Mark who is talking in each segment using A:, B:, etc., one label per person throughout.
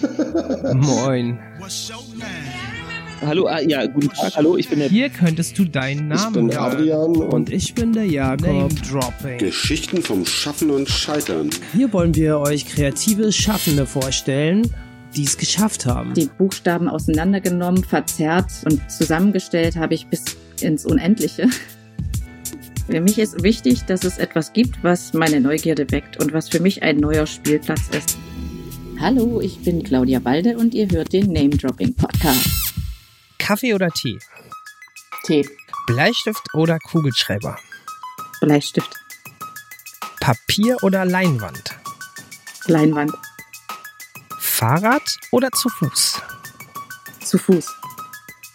A: Moin.
B: Hallo, ah, ja, guten Tag. Hallo, ich bin der.
A: Hier könntest du deinen Namen
C: Ich bin. Adrian und
A: Und ich bin der Jakob. Name Dropping.
C: Geschichten vom Schaffen und Scheitern.
A: Hier wollen wir euch kreative Schaffende vorstellen, die es geschafft haben.
D: die Buchstaben auseinandergenommen, verzerrt und zusammengestellt habe ich bis ins Unendliche. Für mich ist wichtig, dass es etwas gibt, was meine Neugierde weckt und was für mich ein neuer Spielplatz ist. Hallo, ich bin Claudia Balde und ihr hört den Name Dropping Podcast.
A: Kaffee oder Tee?
D: Tee,
A: Bleistift oder Kugelschreiber?
D: Bleistift,
A: Papier oder Leinwand?
D: Leinwand,
A: Fahrrad oder zu Fuß?
D: zu Fuß,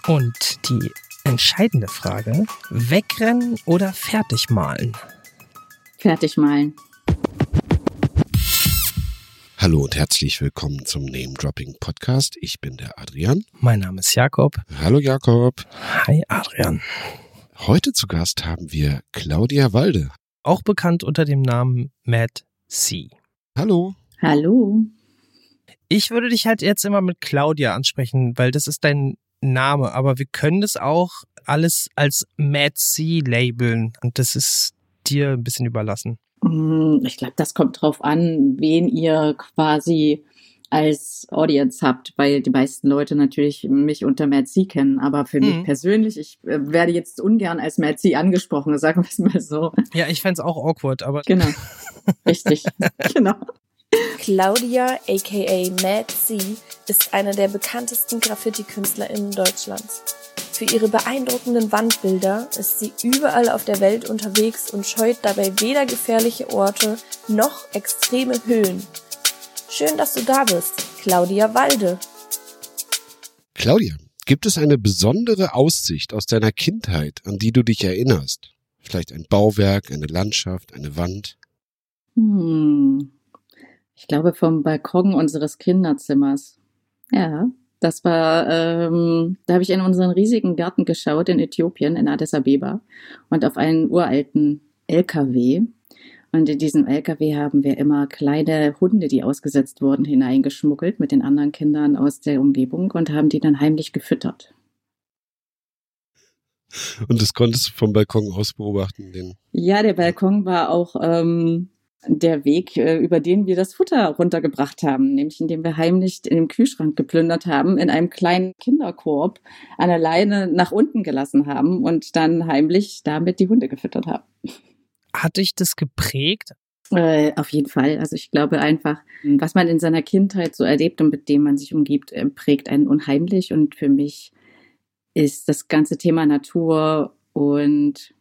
A: Und die entscheidende Frage, wegrennen oder fertig malen?
D: fertig malen.
C: Hallo und herzlich willkommen zum Name Dropping Podcast. Ich bin der Adrian.
A: Mein Name ist Jakob.
C: Hallo Jakob.
A: Hi Adrian.
C: Heute zu Gast haben wir Claudia Walde.
A: Auch bekannt unter dem Namen Matt C.
C: Hallo.
D: Hallo.
A: Ich würde dich halt jetzt immer mit Claudia ansprechen, weil das ist dein Name, aber wir können das auch alles als Mad C labeln und das ist dir ein bisschen überlassen.
D: Hm, Ich glaube, das kommt drauf an, wen ihr quasi als Audience habt, weil die meisten Leute natürlich mich unter Merzi kennen. Aber für
A: Mhm.
D: mich persönlich, ich äh, werde jetzt ungern als Merzi angesprochen, sagen wir es mal so.
A: Ja, ich fänd's auch awkward, aber
D: Genau. Richtig. genau.
E: Claudia aka Mad C ist eine der bekanntesten Graffiti-KünstlerInnen Deutschlands. Für ihre beeindruckenden Wandbilder ist sie überall auf der Welt unterwegs und scheut dabei weder gefährliche Orte noch extreme Höhen. Schön, dass du da bist, Claudia Walde.
C: Claudia, gibt es eine besondere Aussicht aus deiner Kindheit, an die du dich erinnerst? Vielleicht ein Bauwerk, eine Landschaft, eine Wand?
D: Hm. Ich glaube vom Balkon unseres Kinderzimmers. Ja, das war, ähm, da habe ich in unseren riesigen Garten geschaut in Äthiopien, in Addis Abeba und auf einen uralten LKW. Und in diesem LKW haben wir immer kleine Hunde, die ausgesetzt wurden, hineingeschmuggelt mit den anderen Kindern aus der Umgebung und haben die dann heimlich gefüttert.
C: Und das konntest du vom Balkon aus beobachten, den
D: Ja, der Balkon war auch ähm, der Weg, äh, über den wir das Futter runtergebracht haben, nämlich indem wir heimlich in dem Kühlschrank geplündert haben, in einem kleinen Kinderkorb an der Leine nach unten gelassen haben und dann heimlich damit die Hunde gefüttert haben.
A: hat dich das geprägt?
D: Äh, auf jeden Fall. Also ich glaube einfach, was man in seiner Kindheit so erlebt und mit dem man sich umgibt, äh, prägt einen unheimlich. Und für mich ist das ganze Thema Natur und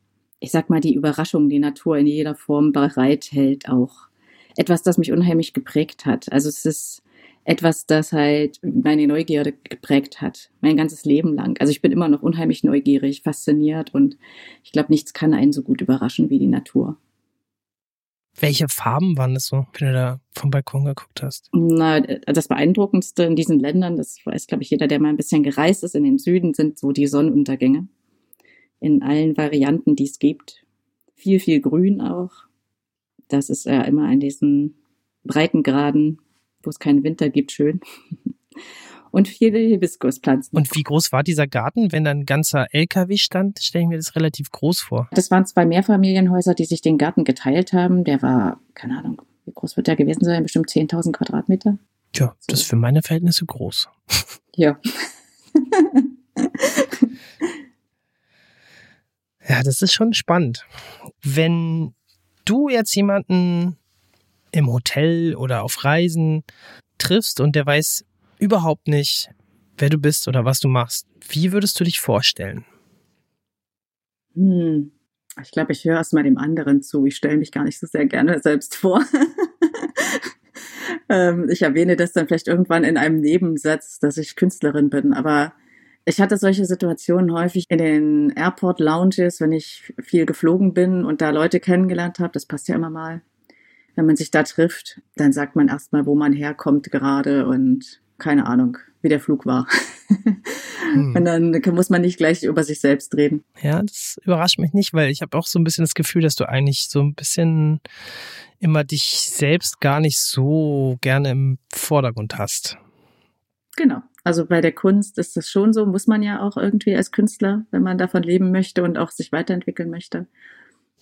D: ich sag mal die Überraschung, die Natur in jeder Form bereithält, auch etwas, das mich unheimlich geprägt hat. Also es ist etwas, das halt meine Neugierde geprägt hat, mein ganzes Leben lang. Also ich bin immer noch unheimlich neugierig, fasziniert und ich glaube, nichts kann einen so gut überraschen wie die Natur.
A: Welche Farben waren das so, wenn du da vom Balkon geguckt hast?
D: Na, das Beeindruckendste in diesen Ländern, das weiß, glaube ich, jeder, der mal ein bisschen gereist ist, in den Süden sind so die Sonnenuntergänge. In allen Varianten, die es gibt. Viel, viel Grün auch. Das ist ja immer an diesen Breitengraden, wo es keinen Winter gibt, schön. Und viele Hibiskuspflanzen.
A: Und wie groß war dieser Garten? Wenn da ein ganzer LKW stand, stelle ich mir das relativ groß vor.
D: Das waren zwei Mehrfamilienhäuser, die sich den Garten geteilt haben. Der war, keine Ahnung, wie groß wird der gewesen sein? Bestimmt 10.000 Quadratmeter.
A: Tja, das ist für meine Verhältnisse groß.
D: Ja.
A: Ja, das ist schon spannend. Wenn du jetzt jemanden im Hotel oder auf Reisen triffst und der weiß überhaupt nicht, wer du bist oder was du machst, wie würdest du dich vorstellen?
D: Hm. Ich glaube, ich höre erst mal dem anderen zu. Ich stelle mich gar nicht so sehr gerne selbst vor. ähm, ich erwähne das dann vielleicht irgendwann in einem Nebensatz, dass ich Künstlerin bin. Aber ich hatte solche Situationen häufig in den Airport Lounges, wenn ich viel geflogen bin und da Leute kennengelernt habe. Das passt ja immer mal. Wenn man sich da trifft, dann sagt man erstmal, wo man herkommt gerade und keine Ahnung, wie der Flug war.
A: Hm.
D: Und dann muss man nicht gleich über sich selbst reden.
A: Ja, das überrascht mich nicht, weil ich habe auch so ein bisschen das Gefühl, dass du eigentlich so ein bisschen immer dich selbst gar nicht so gerne im Vordergrund hast.
D: Genau. Also bei der Kunst ist das schon so, muss man ja auch irgendwie als Künstler, wenn man davon leben möchte und auch sich weiterentwickeln möchte.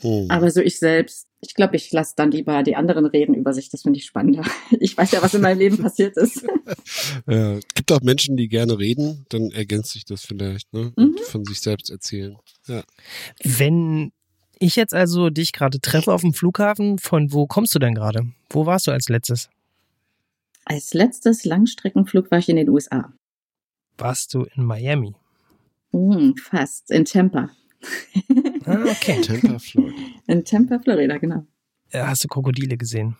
D: Hm. Aber so ich selbst, ich glaube, ich lasse dann lieber die anderen reden über sich. Das finde ich spannender. Ich weiß ja, was in meinem Leben passiert ist.
C: ja, gibt auch Menschen, die gerne reden, dann ergänzt sich das vielleicht, ne? Mhm. von sich selbst erzählen. Ja.
A: Wenn ich jetzt also dich gerade treffe auf dem Flughafen, von wo kommst du denn gerade? Wo warst du als letztes?
D: Als letztes Langstreckenflug war ich in den USA.
A: Warst du in Miami?
D: Hm, fast. In Tampa.
A: ah, okay.
C: Tampa, Florida.
D: In Tampa, Florida, genau.
A: Hast du Krokodile gesehen?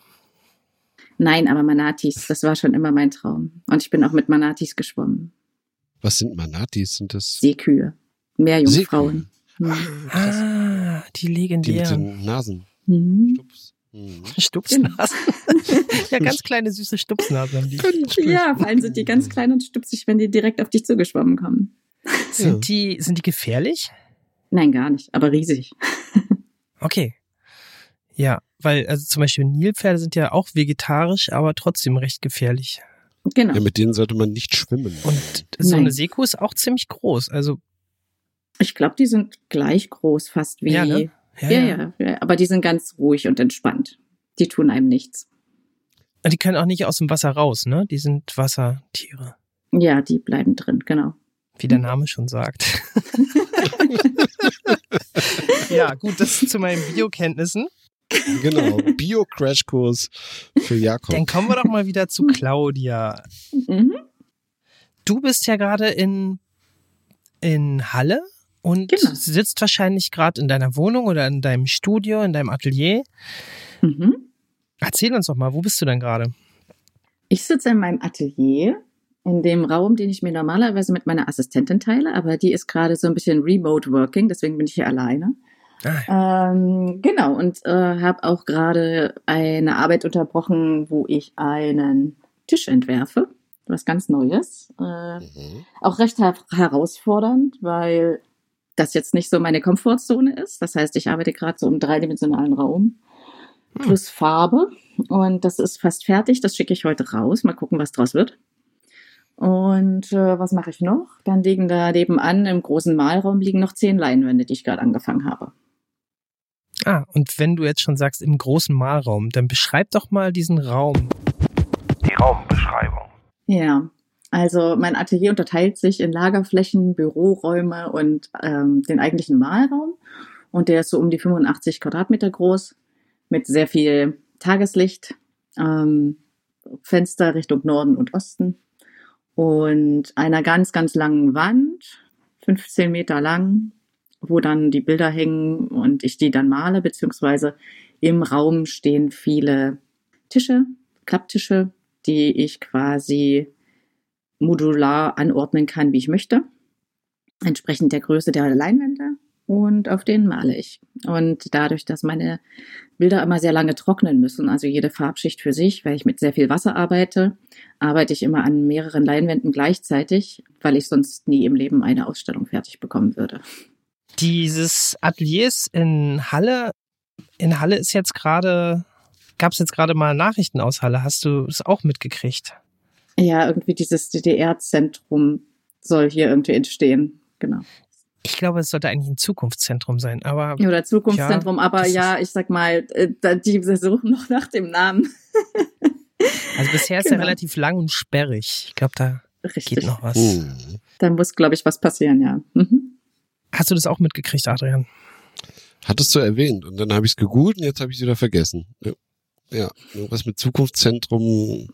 D: Nein, aber Manatis, das war schon immer mein Traum. Und ich bin auch mit Manatis geschwommen.
C: Was sind Manatis? Sind das
D: Seekühe? Meerjungfrauen.
A: Hm. Ah, die legendären.
C: Die mit den Nasen.
D: Mhm.
C: Stups. Mhm.
A: Stupsnasen. ja, ganz kleine süße Stupsnasen haben die.
D: Ja, vor allem sind die ganz klein und stupsig, wenn die direkt auf dich zugeschwommen kommen.
A: Sind, die, sind die gefährlich?
D: Nein, gar nicht, aber riesig.
A: okay. Ja, weil also zum Beispiel Nilpferde sind ja auch vegetarisch, aber trotzdem recht gefährlich.
D: Genau.
C: Ja, mit denen sollte man nicht schwimmen.
A: Und so Nein. eine Seekuh ist auch ziemlich groß. Also
D: ich glaube, die sind gleich groß, fast wie.
A: Ja, ne?
D: Ja, ja, ja, ja. Aber die sind ganz ruhig und entspannt. Die tun einem nichts.
A: Die können auch nicht aus dem Wasser raus, ne? Die sind Wassertiere.
D: Ja, die bleiben drin, genau.
A: Wie der Name schon sagt. ja, gut, das zu meinen Biokenntnissen.
C: Genau, Bio-Crashkurs für Jakob.
A: Dann kommen wir doch mal wieder zu Claudia.
D: Mhm.
A: Du bist ja gerade in, in Halle und genau. sitzt wahrscheinlich gerade in deiner Wohnung oder in deinem Studio, in deinem Atelier.
D: Mhm.
A: Erzähl uns doch mal, wo bist du denn gerade?
D: Ich sitze in meinem Atelier, in dem Raum, den ich mir normalerweise mit meiner Assistentin teile, aber die ist gerade so ein bisschen remote working, deswegen bin ich hier alleine. Ah. Ähm, genau, und äh, habe auch gerade eine Arbeit unterbrochen, wo ich einen Tisch entwerfe. Was ganz Neues. Äh, mhm. Auch recht her herausfordernd, weil das jetzt nicht so meine Komfortzone ist. Das heißt, ich arbeite gerade so im dreidimensionalen Raum hm. plus Farbe und das ist fast fertig. Das schicke ich heute raus. Mal gucken, was draus wird. Und äh, was mache ich noch? Dann liegen da nebenan im großen Malraum liegen noch zehn Leinwände, die ich gerade angefangen habe.
A: Ah, und wenn du jetzt schon sagst im großen Malraum, dann beschreib doch mal diesen Raum.
F: Die Raumbeschreibung.
D: Ja, also mein Atelier unterteilt sich in Lagerflächen, Büroräume und ähm, den eigentlichen Malraum. Und der ist so um die 85 Quadratmeter groß mit sehr viel Tageslicht, ähm, Fenster Richtung Norden und Osten und einer ganz, ganz langen Wand, 15 Meter lang, wo dann die Bilder hängen und ich die dann male, beziehungsweise im Raum stehen viele Tische, Klapptische, die ich quasi modular anordnen kann, wie ich möchte, entsprechend der Größe der Leinwände und auf denen male ich. Und dadurch, dass meine Bilder immer sehr lange trocknen müssen, also jede Farbschicht für sich, weil ich mit sehr viel Wasser arbeite, arbeite ich immer an mehreren Leinwänden gleichzeitig, weil ich sonst nie im Leben eine Ausstellung fertig bekommen würde.
A: Dieses Ateliers in Halle, in Halle ist jetzt gerade, gab es jetzt gerade mal Nachrichten aus Halle. Hast du es auch mitgekriegt?
D: Ja, irgendwie dieses DDR-Zentrum soll hier irgendwie entstehen. Genau.
A: Ich glaube, es sollte eigentlich ein Zukunftszentrum sein, aber.
D: Oder Zukunftszentrum, ja, aber ja, ich sag mal, äh, die suchen noch nach dem Namen.
A: also bisher ist genau. er relativ lang und sperrig. Ich glaube, da Richtig. geht noch was. Uh.
D: Da muss, glaube ich, was passieren, ja. Mhm.
A: Hast du das auch mitgekriegt, Adrian?
C: Hattest du erwähnt und dann habe ich es gegoogelt und jetzt habe ich es wieder vergessen. Ja. ja, was mit Zukunftszentrum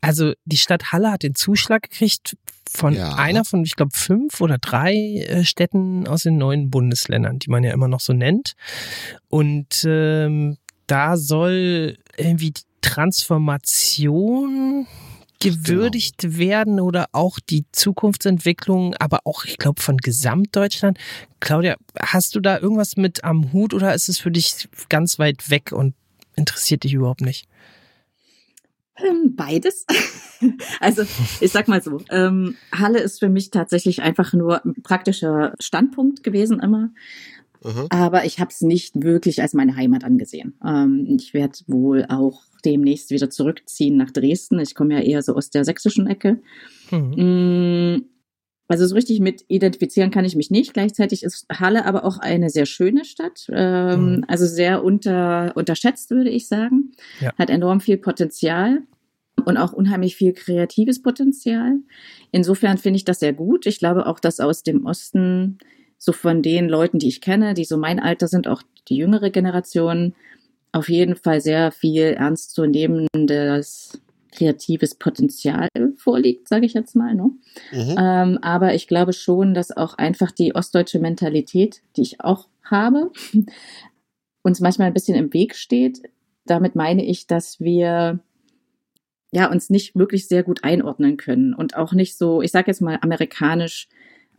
A: also die Stadt Halle hat den Zuschlag gekriegt von ja. einer von, ich glaube, fünf oder drei äh, Städten aus den neuen Bundesländern, die man ja immer noch so nennt. Und ähm, da soll irgendwie die Transformation gewürdigt genau. werden oder auch die Zukunftsentwicklung, aber auch, ich glaube, von Gesamtdeutschland. Claudia, hast du da irgendwas mit am Hut oder ist es für dich ganz weit weg und interessiert dich überhaupt nicht?
D: Ähm, beides. also ich sag mal so, ähm, Halle ist für mich tatsächlich einfach nur ein praktischer Standpunkt gewesen immer,
C: Aha.
D: Aber ich habe es nicht wirklich als meine Heimat angesehen. Ähm, ich werde wohl auch demnächst wieder zurückziehen nach Dresden. Ich komme ja eher so aus der sächsischen Ecke.
A: Mhm.
D: Also so richtig mit identifizieren kann ich mich nicht. Gleichzeitig ist Halle aber auch eine sehr schöne Stadt. Ähm,
A: Mhm.
D: Also sehr unter, unterschätzt, würde ich sagen.
A: Ja.
D: Hat enorm viel Potenzial und auch unheimlich viel kreatives Potenzial. Insofern finde ich das sehr gut. Ich glaube auch, dass aus dem Osten, so von den Leuten, die ich kenne, die so mein Alter sind, auch die jüngere Generation, auf jeden Fall sehr viel ernstzunehmendes kreatives Potenzial vorliegt, sage ich jetzt mal. Ne?
C: Mhm.
D: Ähm, aber ich glaube schon, dass auch einfach die ostdeutsche Mentalität, die ich auch habe, uns manchmal ein bisschen im Weg steht. Damit meine ich, dass wir ja uns nicht wirklich sehr gut einordnen können und auch nicht so, ich sage jetzt mal amerikanisch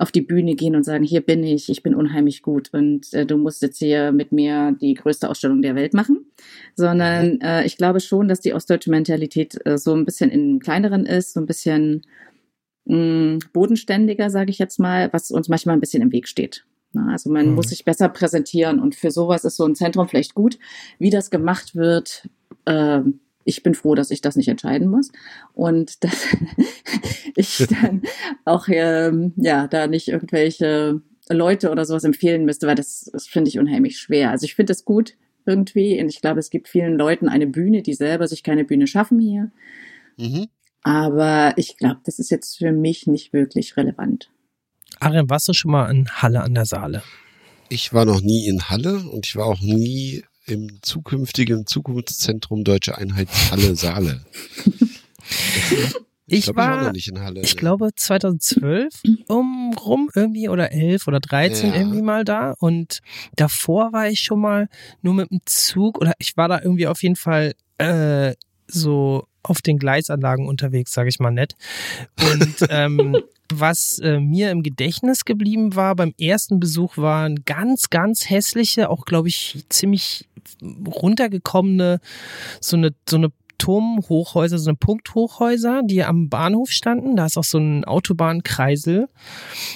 D: auf die Bühne gehen und sagen, hier bin ich, ich bin unheimlich gut und äh, du musst jetzt hier mit mir die größte Ausstellung der Welt machen, sondern äh, ich glaube schon, dass die ostdeutsche Mentalität äh, so ein bisschen in kleineren ist, so ein bisschen mh, bodenständiger, sage ich jetzt mal, was uns manchmal ein bisschen im Weg steht. Na, also man
A: Mhm.
D: muss sich besser präsentieren und für sowas ist so ein Zentrum vielleicht gut. Wie das gemacht wird, äh, ich bin froh, dass ich das nicht entscheiden muss und dass ich dann auch ähm, ja da nicht irgendwelche Leute oder sowas empfehlen müsste, weil das, das finde ich unheimlich schwer. Also ich finde es gut irgendwie und ich glaube, es gibt vielen Leuten eine Bühne, die selber sich keine Bühne schaffen hier.
C: Mhm.
D: Aber ich glaube, das ist jetzt für mich nicht wirklich relevant.
A: Arian, warst du schon mal in Halle an der Saale?
C: Ich war noch nie in Halle und ich war auch nie im zukünftigen Zukunftszentrum Deutsche Einheit Halle Saale.
A: Ich,
C: glaub,
A: war,
C: ich noch nicht in Halle.
A: ich
C: ne?
A: glaube 2012 um rum irgendwie oder 11 oder 13
C: Ja.
A: irgendwie mal da und davor war ich schon mal nur mit dem Zug oder ich war da irgendwie auf jeden Fall äh, so auf den Gleisanlagen unterwegs, sage ich mal nett. Und ähm, was äh, mir im Gedächtnis geblieben war beim ersten Besuch waren ganz, ganz hässliche, auch glaube ich ziemlich runtergekommene, so eine, so eine Turmhochhäuser, so eine Punkthochhäuser, die am Bahnhof standen. Da ist auch so ein Autobahnkreisel.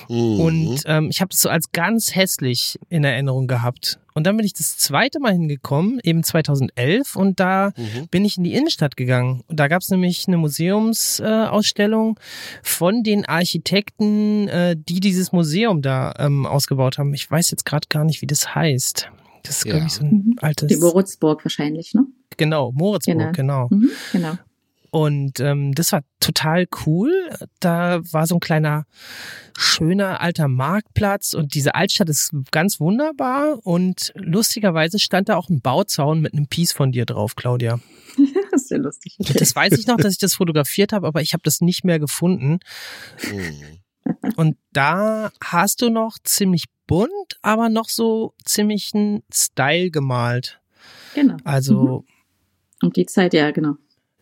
C: Mhm.
A: Und ähm, ich habe das so als ganz hässlich in Erinnerung gehabt. Und dann bin ich das zweite Mal hingekommen, eben 2011, und da
C: Mhm.
A: bin ich in die Innenstadt gegangen. Und da gab es nämlich eine Museumsausstellung äh, von den Architekten, äh, die dieses Museum da ähm, ausgebaut haben. Ich weiß jetzt gerade gar nicht, wie das heißt. Das ist,
C: Ja.
A: glaube ich, so ein
D: Mhm.
A: altes.
D: Die Moritzburg wahrscheinlich, ne?
A: genau, Moritzburg, genau.
D: Mhm, genau.
A: Und ähm, das war total cool. Da war so ein kleiner, schöner alter Marktplatz und diese Altstadt ist ganz wunderbar. Und lustigerweise stand da auch ein Bauzaun mit einem Piece von dir drauf, Claudia.
D: Das ist ja lustig.
A: Das weiß ich noch, dass ich das fotografiert habe, aber ich habe das nicht mehr gefunden.
C: Mhm.
A: Und da hast du noch ziemlich bunt, aber noch so ziemlich einen Style gemalt.
D: Genau.
A: Also
D: Um die Zeit, ja, genau.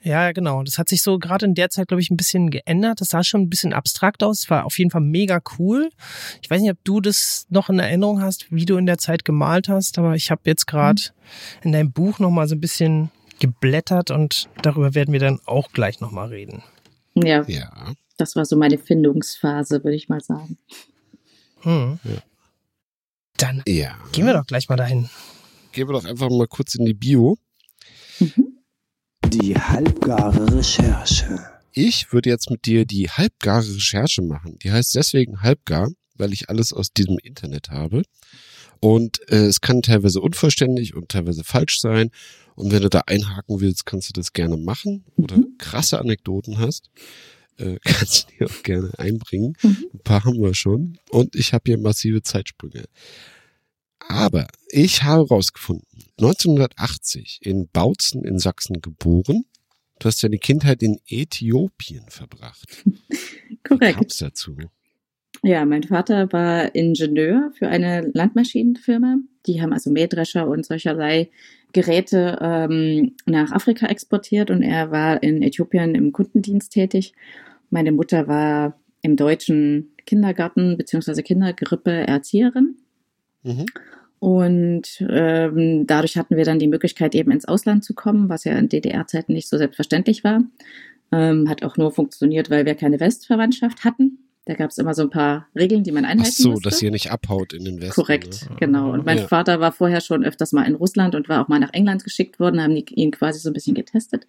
A: Ja, ja, genau. Das hat sich so gerade in der Zeit, glaube ich, ein bisschen geändert. Das sah schon ein bisschen abstrakt aus. Es war auf jeden Fall mega cool. Ich weiß nicht, ob du das noch in Erinnerung hast, wie du in der Zeit gemalt hast, aber ich habe jetzt gerade in deinem Buch noch mal so ein bisschen geblättert und darüber werden wir dann auch gleich noch mal reden.
D: Ja,
C: Ja.
D: das war so meine Findungsphase, würde ich mal sagen.
A: Hm.
C: Ja.
A: Dann
C: Ja.
A: gehen wir doch gleich mal dahin.
C: Gehen wir doch einfach mal kurz in die Bio.
G: Die halbgare Recherche.
C: Ich würde jetzt mit dir die halbgare Recherche machen. Die heißt deswegen halbgar, weil ich alles aus diesem Internet habe. Und äh, es kann teilweise unvollständig und teilweise falsch sein. Und wenn du da einhaken willst, kannst du das gerne machen. Oder krasse Anekdoten hast, äh, kannst du die auch gerne einbringen.
D: Mhm.
C: Ein paar haben wir schon. Und ich habe hier massive Zeitsprünge. Aber ich habe rausgefunden, 1980 in Bautzen in Sachsen geboren. Du hast deine Kindheit in Äthiopien verbracht. Wie
D: Korrekt.
C: kam's dazu?
D: Ja, mein Vater war Ingenieur für eine Landmaschinenfirma. Die haben also Mähdrescher und solcherlei Geräte ähm, nach Afrika exportiert und er war in Äthiopien im Kundendienst tätig. Meine Mutter war im deutschen Kindergarten bzw. Kindergrippe Erzieherin.
C: Mhm.
D: Und ähm, dadurch hatten wir dann die Möglichkeit, eben ins Ausland zu kommen, was ja in DDR-Zeiten nicht so selbstverständlich war. Ähm, hat auch nur funktioniert, weil wir keine Westverwandtschaft hatten. Da gab es immer so ein paar Regeln, die man einhalten
C: Ach so,
D: musste.
C: dass ihr nicht abhaut in den Westen.
D: Korrekt,
C: Ne?
D: genau. Und mein
C: Ja.
D: Vater war vorher schon öfters mal in Russland und war auch mal nach England geschickt worden, haben die ihn quasi so ein bisschen getestet.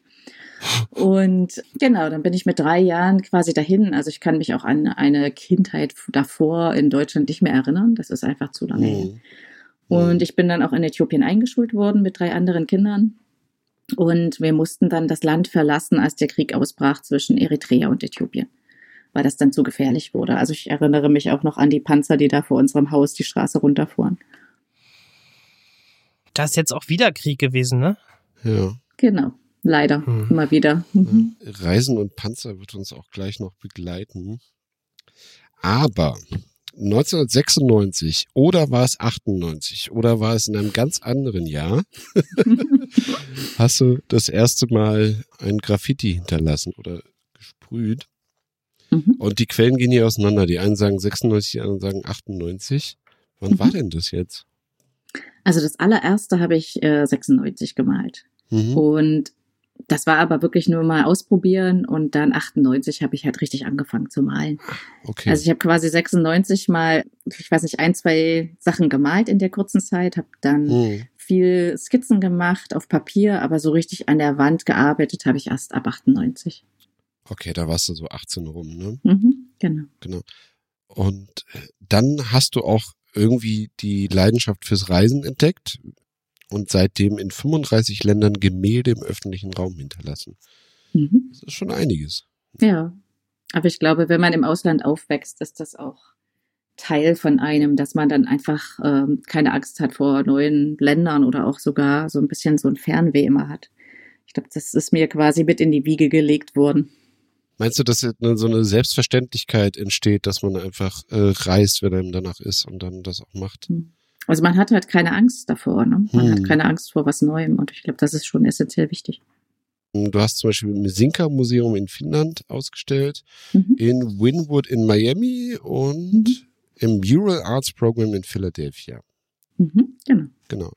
D: Und genau, dann bin ich mit drei Jahren quasi dahin. Also ich kann mich auch an eine Kindheit davor in Deutschland nicht mehr erinnern. Das ist einfach zu lange her.
C: Mhm.
D: Und ich bin dann auch in Äthiopien eingeschult worden mit drei anderen Kindern. Und wir mussten dann das Land verlassen, als der Krieg ausbrach zwischen Eritrea und Äthiopien, weil das dann zu gefährlich wurde. Also ich erinnere mich auch noch an die Panzer, die da vor unserem Haus die Straße runterfuhren.
A: Da ist jetzt auch wieder Krieg gewesen, ne?
C: Ja.
D: Genau, leider,
A: Hm.
D: immer wieder. Mhm.
C: Reisen und Panzer wird uns auch gleich noch begleiten. Aber 1996 oder war es 98 oder war es in einem ganz anderen Jahr, hast du das erste Mal ein Graffiti hinterlassen oder gesprüht.
D: Mhm.
C: Und die Quellen gehen hier auseinander. Die einen sagen 96, die anderen sagen 98. Wann
D: Mhm.
C: war denn das jetzt?
D: Also das allererste habe ich äh, 96 gemalt.
C: Mhm.
D: Und das war aber wirklich nur mal ausprobieren und dann 98 habe ich halt richtig angefangen zu malen.
C: Okay.
D: Also ich habe quasi 96 mal, ich weiß nicht, ein, zwei Sachen gemalt in der kurzen Zeit, habe dann
C: Mhm.
D: viel Skizzen gemacht auf Papier, aber so richtig an der Wand gearbeitet habe ich erst ab 98.
C: Okay, da warst du so 18 rum, ne?
D: Mhm, genau.
C: Und äh, dann hast du auch irgendwie die Leidenschaft fürs Reisen entdeckt und seitdem in 35 Ländern Gemälde im öffentlichen Raum hinterlassen.
D: Mhm.
C: Das ist schon einiges.
D: Ja, aber ich glaube, wenn man im Ausland aufwächst, ist das auch Teil von einem, dass man dann einfach ähm, keine Angst hat vor neuen Ländern oder auch sogar so ein bisschen so ein Fernweh immer hat. Ich glaube, das ist mir quasi mit in die Wiege gelegt worden.
C: Meinst du, dass so eine Selbstverständlichkeit entsteht, dass man einfach äh, reist, wenn einem danach ist und dann das auch macht?
D: Also man hat halt keine Angst davor, ne? Man
C: Hm.
D: hat keine Angst vor was Neuem und ich glaube, das ist schon essentiell wichtig.
C: Du hast zum Beispiel im Sinka Museum in Finnland ausgestellt,
D: Mhm.
C: in Wynwood in Miami und
D: Mhm.
C: im Mural Arts Program in Philadelphia.
D: Mhm, genau.
C: Genau.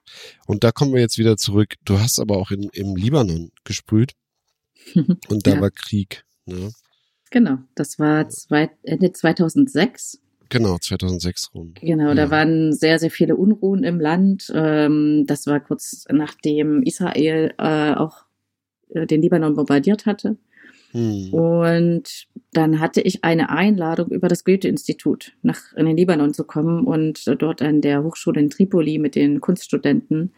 C: Und da kommen wir jetzt wieder zurück. Du hast aber auch in, im Libanon gesprüht und da
D: Ja.
C: war Krieg. Ne?
D: Genau, das war zwei, Ende 2006.
C: Genau, 2006 rum.
D: Genau,
C: Ja.
D: da waren sehr, sehr viele Unruhen im Land. Ähm, das war kurz nachdem Israel äh, auch äh, den Libanon bombardiert hatte.
C: Hm.
D: Und dann hatte ich eine Einladung über das Goethe-Institut nach in den Libanon zu kommen und dort an der Hochschule in Tripoli mit den Kunststudenten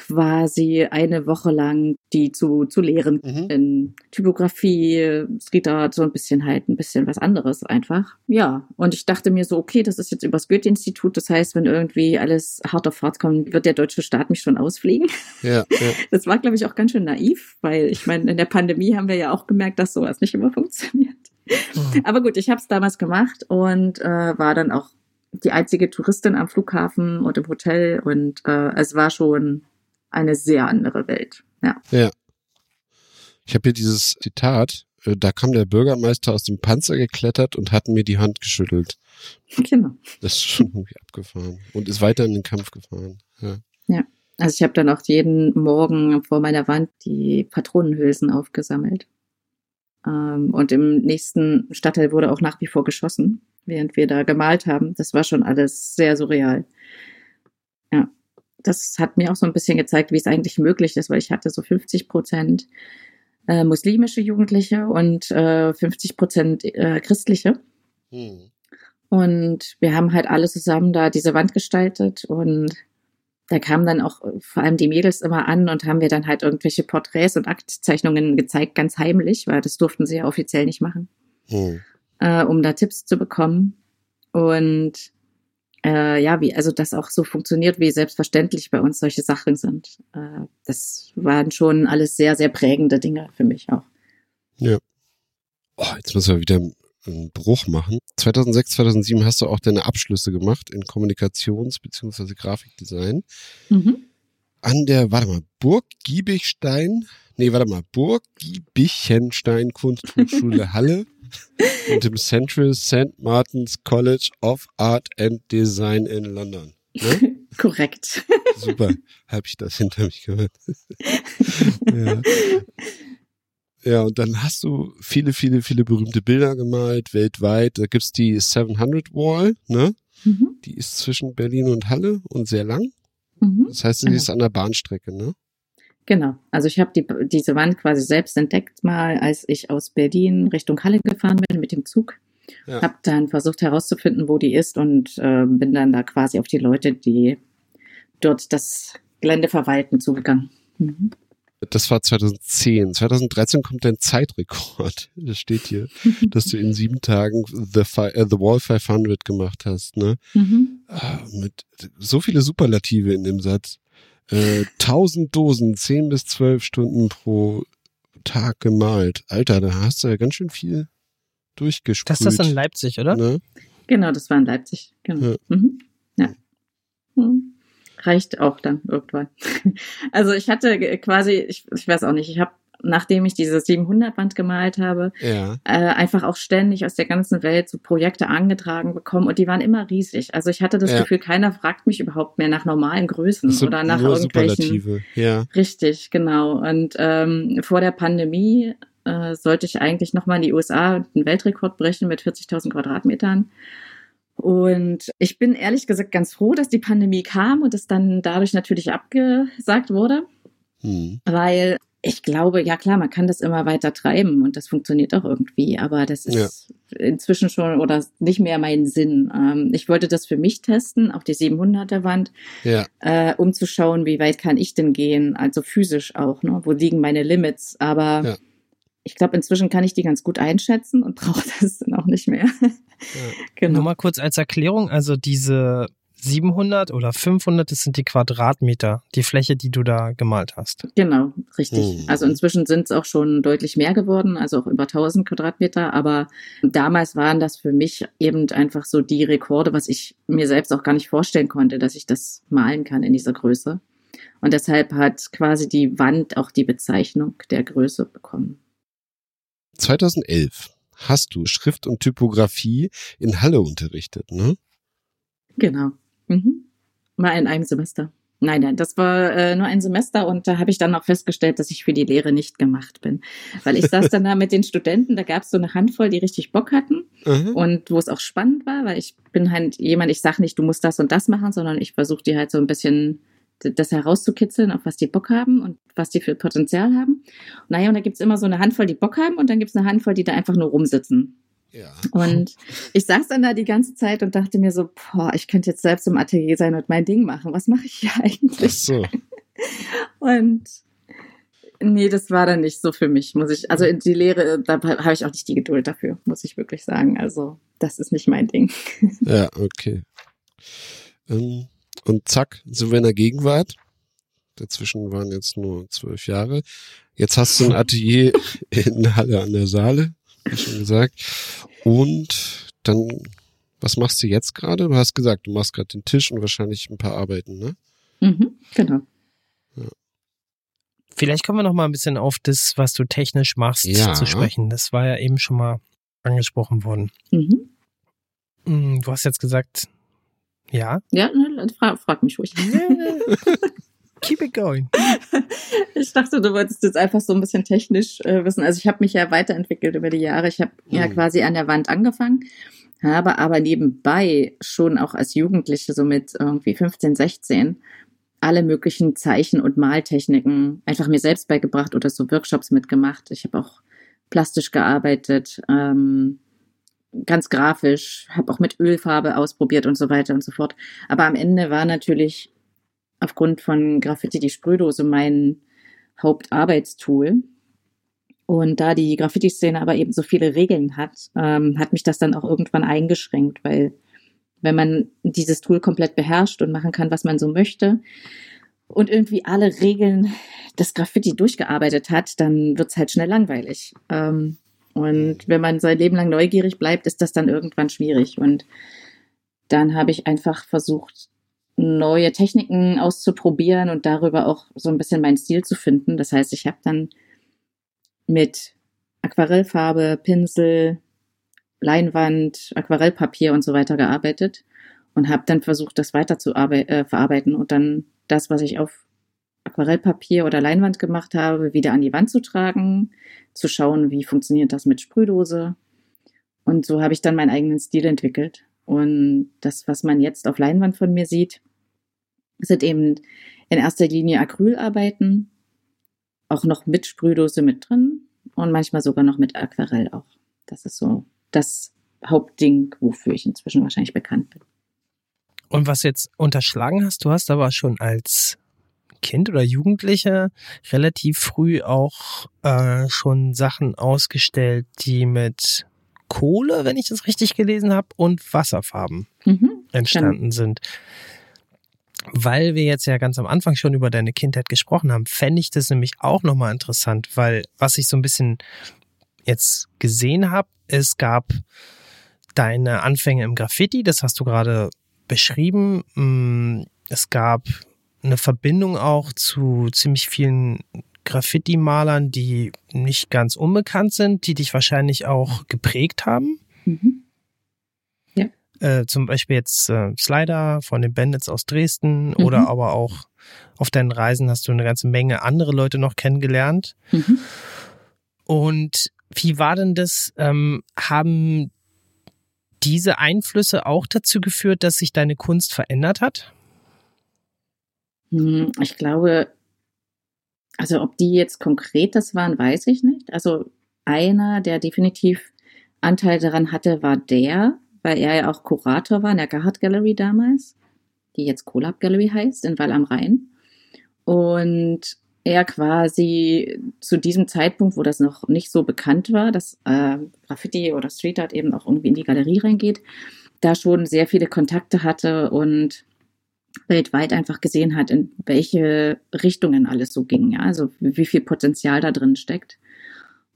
D: quasi eine Woche lang die zu, zu lehren
C: Mhm.
D: in Typografie, Street Art, so ein bisschen halt ein bisschen was anderes einfach. Ja, und ich dachte mir so, okay, das ist jetzt übers Goethe-Institut, das heißt, wenn irgendwie alles hart auf hart kommt, wird der deutsche Staat mich schon ausfliegen.
C: Ja, ja.
D: Das war, glaube ich, auch ganz schön naiv, weil ich meine, in der Pandemie haben wir ja auch gemerkt, dass sowas nicht immer funktioniert. Aber gut, ich habe es damals gemacht und äh, war dann auch die einzige Touristin am Flughafen und im Hotel und äh, es war schon eine sehr andere Welt. Ja.
C: Ich habe hier dieses Zitat. äh, Da kam der Bürgermeister aus dem Panzer geklettert und hat mir die Hand geschüttelt.
D: Genau.
C: Das ist schon irgendwie abgefahren. Und ist weiter in den Kampf gefahren. Ja.
D: Also ich habe dann auch jeden Morgen vor meiner Wand die Patronenhülsen aufgesammelt. Ähm, und im nächsten Stadtteil wurde auch nach wie vor geschossen, während wir da gemalt haben. Das war schon alles sehr surreal. Ja, das hat mir auch so ein bisschen gezeigt, wie es eigentlich möglich ist, weil ich hatte so 50 Prozent äh, muslimische Jugendliche und äh, 50 Prozent äh, christliche.
C: Hm.
D: Und wir haben halt alle zusammen da diese Wand gestaltet und da kamen dann auch äh, vor allem die Mädels immer an und haben wir dann halt irgendwelche Porträts und Aktzeichnungen gezeigt, ganz heimlich, weil das durften sie ja offiziell nicht machen,
C: Hm.
D: äh, um da Tipps zu bekommen. Und äh, ja, wie also das auch so funktioniert, wie selbstverständlich bei uns solche Sachen sind. Äh, das waren schon alles sehr, sehr prägende Dinge für mich auch.
C: Oh, jetzt müssen wir wieder einen Bruch machen. 2006, 2007 hast du auch deine Abschlüsse gemacht in Kommunikations- bzw. Grafikdesign.
D: Mhm.
C: An der, warte mal, Burg Giebigstein, nee, warte mal, Burg Giebichenstein Kunsthochschule Halle und im Central St. Martin's College of Art and Design in London. Ne?
D: Korrekt.
C: Super, habe ich das hinter mich gehört. ja. Ja, und dann hast du viele, viele, viele berühmte Bilder gemalt, weltweit. Da gibt's die 700 Wall, ne?
D: Mhm.
C: Die ist zwischen Berlin und Halle und sehr lang.
D: Mhm.
C: Das heißt, sie
D: Genau.
C: ist an der Bahnstrecke, ne?
D: Genau. Also ich habe die, diese Wand quasi selbst entdeckt mal, als ich aus Berlin Richtung Halle gefahren bin mit dem Zug.
C: Ja.
D: Habe dann versucht herauszufinden, wo die ist und äh, bin dann da quasi auf die Leute, die dort das Gelände verwalten, zugegangen. Mhm.
C: Das war 2010. 2013 kommt dein Zeitrekord. Das steht hier, dass du in sieben Tagen The, Fi äh, The Wall 500 gemacht hast, ne?
D: Mhm.
C: Ah, Mit so viele Superlative in dem Satz. Äh, 1000 Dosen, 10 bis 12 Stunden pro Tag gemalt. Alter, da hast du ja ganz schön viel durchgesprüht.
A: Das ist das in Leipzig, oder?
C: ne?
D: Genau, das war in Leipzig. Genau.
C: Ja.
D: Mhm. ja. Mhm. Reicht auch dann irgendwann. Also ich hatte quasi, ich, ich weiß auch nicht, ich habe, nachdem ich diese 700-Wand gemalt habe,
C: Ja.
D: äh, einfach auch ständig aus der ganzen Welt so Projekte angetragen bekommen und die waren immer riesig. Also ich hatte das
C: Ja.
D: Gefühl, keiner fragt mich überhaupt mehr nach normalen Größen
C: sind
D: oder nach irgendwelchen.
C: Ja.
D: Richtig, genau. Und ähm, vor der Pandemie äh, sollte ich eigentlich nochmal in die USA einen Weltrekord brechen mit 40.000 Quadratmetern. Und ich bin ehrlich gesagt ganz froh, dass die Pandemie kam und es dann dadurch natürlich abgesagt wurde,
C: Hm.
D: weil ich glaube, ja klar, man kann das immer weiter treiben und das funktioniert auch irgendwie, aber das ist inzwischen schon oder nicht mehr mein Sinn. Ähm, ich wollte das für mich testen, auch die 700er Wand,
C: Ja.
D: äh, um zu schauen, wie weit kann ich denn gehen, also physisch auch, ne? wo liegen meine Limits. Aber
C: Ja.
D: ich glaube, inzwischen kann ich die ganz gut einschätzen und brauche das dann auch nicht mehr. genau.
A: Nur mal kurz als Erklärung, also diese 700 oder 500, das sind die Quadratmeter, die Fläche, die du da gemalt hast.
D: Genau, richtig.
C: Mhm.
D: Also inzwischen sind es auch schon deutlich mehr geworden, also auch über 1000 Quadratmeter. Aber damals waren das für mich eben einfach so die Rekorde, was ich mir selbst auch gar nicht vorstellen konnte, dass ich das malen kann in dieser Größe. Und deshalb hat quasi die Wand auch die Bezeichnung der Größe bekommen.
C: 2011 hast du Schrift und Typografie in Halle unterrichtet, ne?
D: Genau. Mhm. Mal in einem Semester. Nein, nein, das war äh, nur ein Semester und da habe ich dann auch festgestellt, dass ich für die Lehre nicht gemacht bin. Weil ich saß dann da mit den Studenten, da gab es so eine Handvoll, die richtig Bock hatten
C: Aha.
D: und wo es auch spannend war, weil ich bin halt jemand, ich sage nicht, du musst das und das machen, sondern ich versuche die halt so ein bisschen das herauszukitzeln, auf was die Bock haben und was die für Potenzial haben. Naja, und da gibt's immer so eine Handvoll, die Bock haben und dann gibt's eine Handvoll, die da einfach nur rumsitzen.
C: Ja.
D: Und ich saß dann da die ganze Zeit und dachte mir so, boah, ich könnte jetzt selbst im Atelier sein und mein Ding machen. Was mache ich hier
C: Ach
D: eigentlich?
C: so.
D: Und nee, das war dann nicht so für mich, muss ich. Also in die Lehre, da habe ich auch nicht die Geduld dafür, muss ich wirklich sagen. Also das ist nicht mein Ding.
C: Ja, okay. Ähm, und zack, sind wir in der Gegenwart. Dazwischen waren jetzt nur zwölf Jahre. Jetzt hast du ein Atelier in Halle an der Saale, wie schon gesagt. Und dann, was machst du jetzt gerade? Du hast gesagt, du machst gerade den Tisch und wahrscheinlich ein paar Arbeiten, ne?
D: Mhm, genau.
A: Vielleicht kommen wir noch mal ein bisschen auf das, was du technisch machst,
C: Ja.
A: zu sprechen. Das war ja eben schon mal angesprochen worden.
D: Mhm.
A: Hm, Du hast jetzt gesagt, ja.
D: Ja, ne, frag, frag mich ruhig.
A: Keep it going.
D: Ich dachte, du wolltest jetzt einfach so ein bisschen technisch äh, wissen. Also ich habe mich ja weiterentwickelt über die Jahre. Ich habe ja
C: Mhm.
D: quasi an der Wand angefangen, habe aber nebenbei schon auch als Jugendliche, so mit irgendwie 15, 16, alle möglichen Zeichen- und Maltechniken einfach mir selbst beigebracht oder so Workshops mitgemacht. Ich habe auch plastisch gearbeitet, ähm, ganz grafisch, habe auch mit Ölfarbe ausprobiert und so weiter und so fort. Aber am Ende war natürlich aufgrund von Graffiti die Sprühdose mein Hauptarbeitstool. Und da die Graffiti-Szene aber eben so viele Regeln hat, ähm, hat mich das dann auch irgendwann eingeschränkt, weil wenn man dieses Tool komplett beherrscht und machen kann, was man so möchte und irgendwie alle Regeln des Graffiti durchgearbeitet hat, dann wird's halt schnell langweilig. Ähm, und wenn man sein Leben lang neugierig bleibt, ist das dann irgendwann schwierig. Und dann habe ich einfach versucht, neue Techniken auszuprobieren und darüber auch so ein bisschen meinen Stil zu finden. Das heißt, ich habe dann mit Aquarellfarbe, Pinsel, Leinwand, Aquarellpapier und so weiter gearbeitet und habe dann versucht, das weiter zu äh, verarbeiten und dann das, was ich auf Aquarellpapier oder Leinwand gemacht habe, wieder an die Wand zu tragen, zu schauen, wie funktioniert das mit Sprühdose. Und so habe ich dann meinen eigenen Stil entwickelt. Und das, was man jetzt auf Leinwand von mir sieht, sind eben in erster Linie Acrylarbeiten, auch noch mit Sprühdose mit drin und manchmal sogar noch mit Aquarell auch. Das ist so das Hauptding, wofür ich inzwischen wahrscheinlich bekannt bin.
A: Und was jetzt unterschlagen hast, du hast aber schon als Kind oder Jugendliche relativ früh auch äh, schon Sachen ausgestellt, die mit Kohle, wenn ich das richtig gelesen habe, und Wasserfarben
D: Mhm.
A: entstanden
D: Genau.
A: sind. Weil wir jetzt ja ganz am Anfang schon über deine Kindheit gesprochen haben, fände ich das nämlich auch nochmal interessant, weil was ich so ein bisschen jetzt gesehen habe, es gab deine Anfänge im Graffiti, das hast du gerade beschrieben. Mm, Es gab eine Verbindung auch zu ziemlich vielen Graffiti-Malern, die nicht ganz unbekannt sind, die dich wahrscheinlich auch geprägt haben.
D: Mhm.
A: Äh, zum Beispiel jetzt äh, Slider von den Bandits aus Dresden
D: Mhm.
A: oder aber auch auf deinen Reisen hast du eine ganze Menge andere Leute noch kennengelernt.
D: Mhm.
A: Und wie war denn das? Ähm, haben diese Einflüsse auch dazu geführt, dass sich deine Kunst verändert hat?
D: Hm, Ich glaube, also ob die jetzt konkret das waren, weiß ich nicht. Also einer, der definitiv Anteil daran hatte, war der, weil er ja auch Kurator war in der Gahart Gallery damals, die jetzt Collab Gallery heißt, in Wall am Rhein. Und er quasi zu diesem Zeitpunkt, wo das noch nicht so bekannt war, dass äh, Graffiti oder Street Art eben auch irgendwie in die Galerie reingeht, da schon sehr viele Kontakte hatte und weltweit einfach gesehen hat, in welche Richtungen alles so ging, ja, also wie viel Potenzial da drin steckt.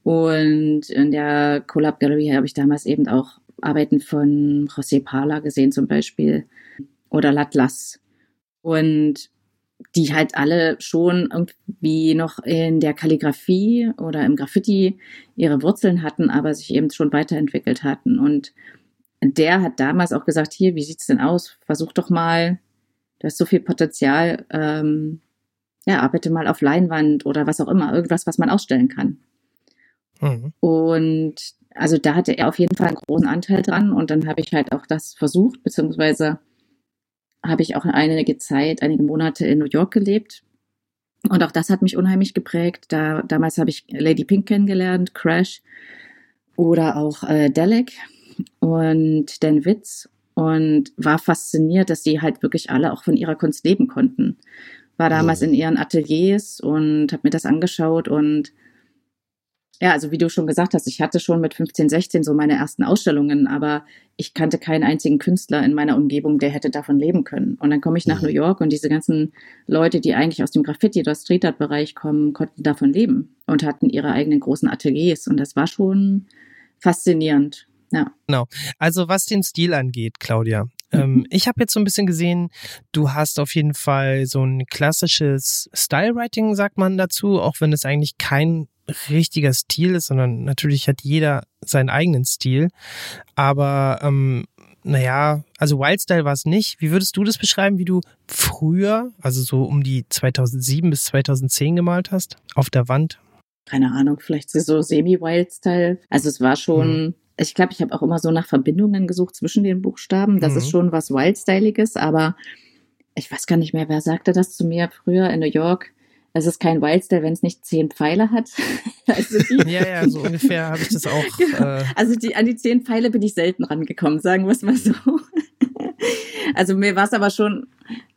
D: Und in der Collab Gallery habe ich damals eben auch Arbeiten von José Parla gesehen zum Beispiel oder Latlas. Und die halt alle schon irgendwie noch in der Kalligrafie oder im Graffiti ihre Wurzeln hatten, aber sich eben schon weiterentwickelt hatten. Und der hat damals auch gesagt, hier, wie sieht's denn aus? Versuch doch mal, du hast so viel Potenzial, ähm, ja, arbeite mal auf Leinwand oder was auch immer, irgendwas, was man ausstellen kann.
A: Mhm.
D: Und also da hatte er auf jeden Fall einen großen Anteil dran und dann habe ich halt auch das versucht, beziehungsweise habe ich auch einige Zeit, einige Monate in New York gelebt. Und auch das hat mich unheimlich geprägt. Da, damals habe ich Lady Pink kennengelernt, Crash oder auch äh, Dalek und Dan Witz und war fasziniert, dass sie halt wirklich alle auch von ihrer Kunst leben konnten. War damals
C: Mhm.
D: in ihren Ateliers und habe mir das angeschaut und ja, also wie du schon gesagt hast, ich hatte schon mit 15, 16 so meine ersten Ausstellungen, aber ich kannte keinen einzigen Künstler in meiner Umgebung, der hätte davon leben können. Und dann komme ich nach
C: Mhm.
D: New York und diese ganzen Leute, die eigentlich aus dem Graffiti- oder Street Art-Bereich kommen, konnten davon leben und hatten ihre eigenen großen Ateliers. Und das war schon faszinierend. Ja.
A: Also was den Stil angeht, Claudia. Ähm, ich habe jetzt so ein bisschen gesehen, du hast auf jeden Fall so ein klassisches Stylewriting, sagt man dazu, auch wenn es eigentlich kein richtiger Stil ist, sondern natürlich hat jeder seinen eigenen Stil. Aber ähm, naja, also Wildstyle war es nicht. Wie würdest du das beschreiben, wie du früher, also so um die 2007 bis 2010 gemalt hast, auf der Wand?
D: keine Ahnung, vielleicht so semi-Wild-Style. Also es war schon, ich glaube, ich habe auch immer so nach Verbindungen gesucht zwischen den Buchstaben. Das
A: Mhm.
D: ist schon was Wild-Styliges, aber ich weiß gar nicht mehr, wer sagte das zu mir früher in New York. Es ist kein Wild-Style, wenn es nicht zehn Pfeile hat. also, die,
A: Ja, ja, so ungefähr habe ich das auch. Äh,
D: also die, an die zehn Pfeile bin ich selten rangekommen, sagen wir es mal so. also mir war es aber schon,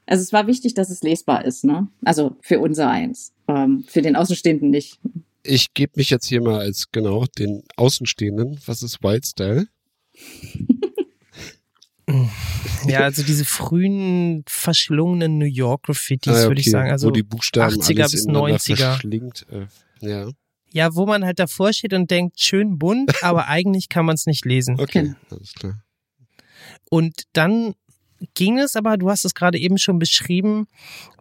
D: also es war wichtig, dass es lesbar ist, ne? Also für unser eins. Ähm, für den Außenstehenden nicht.
C: Ich gebe mich jetzt hier mal als genau den Außenstehenden. Was ist Wildstyle?
A: Ja, also diese frühen verschlungenen New York Graffitis,
C: Ah, ja,
A: würde ich
C: okay,
A: sagen. Also
C: wo die Buchstaben
A: 80er
C: alles
A: bis
C: ineinander
A: 90er.
C: verschlingt. Äh, ja,
A: ja, wo man halt davor steht und denkt, schön bunt, aber eigentlich kann man es nicht lesen.
C: okay,
D: Genau.
C: alles klar.
A: Und dann ging es aber, du hast es gerade eben schon beschrieben,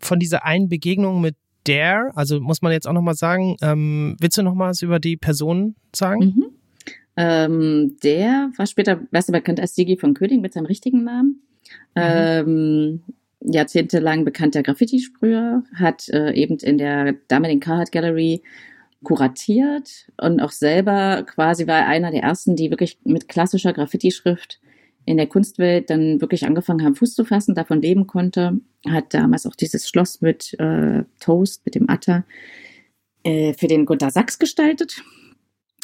A: von dieser einen Begegnung mit Dare, also muss man jetzt auch nochmal sagen, ähm, willst du noch mal was über die Person sagen?
D: Mhm. Ähm, der war später besser bekannt als Sigi von König mit seinem richtigen Namen. Ähm, jahrzehntelang bekannter Graffiti-Sprüher, hat äh, eben in der damaligen Carhartt Gallery kuratiert und auch selber quasi war einer der ersten, die wirklich mit klassischer Graffiti-Schrift in der Kunstwelt dann wirklich angefangen haben, Fuß zu fassen, davon leben konnte. Hat damals auch dieses Schloss mit äh, Toast, mit dem Atta, äh, für den Gunter Sachs gestaltet.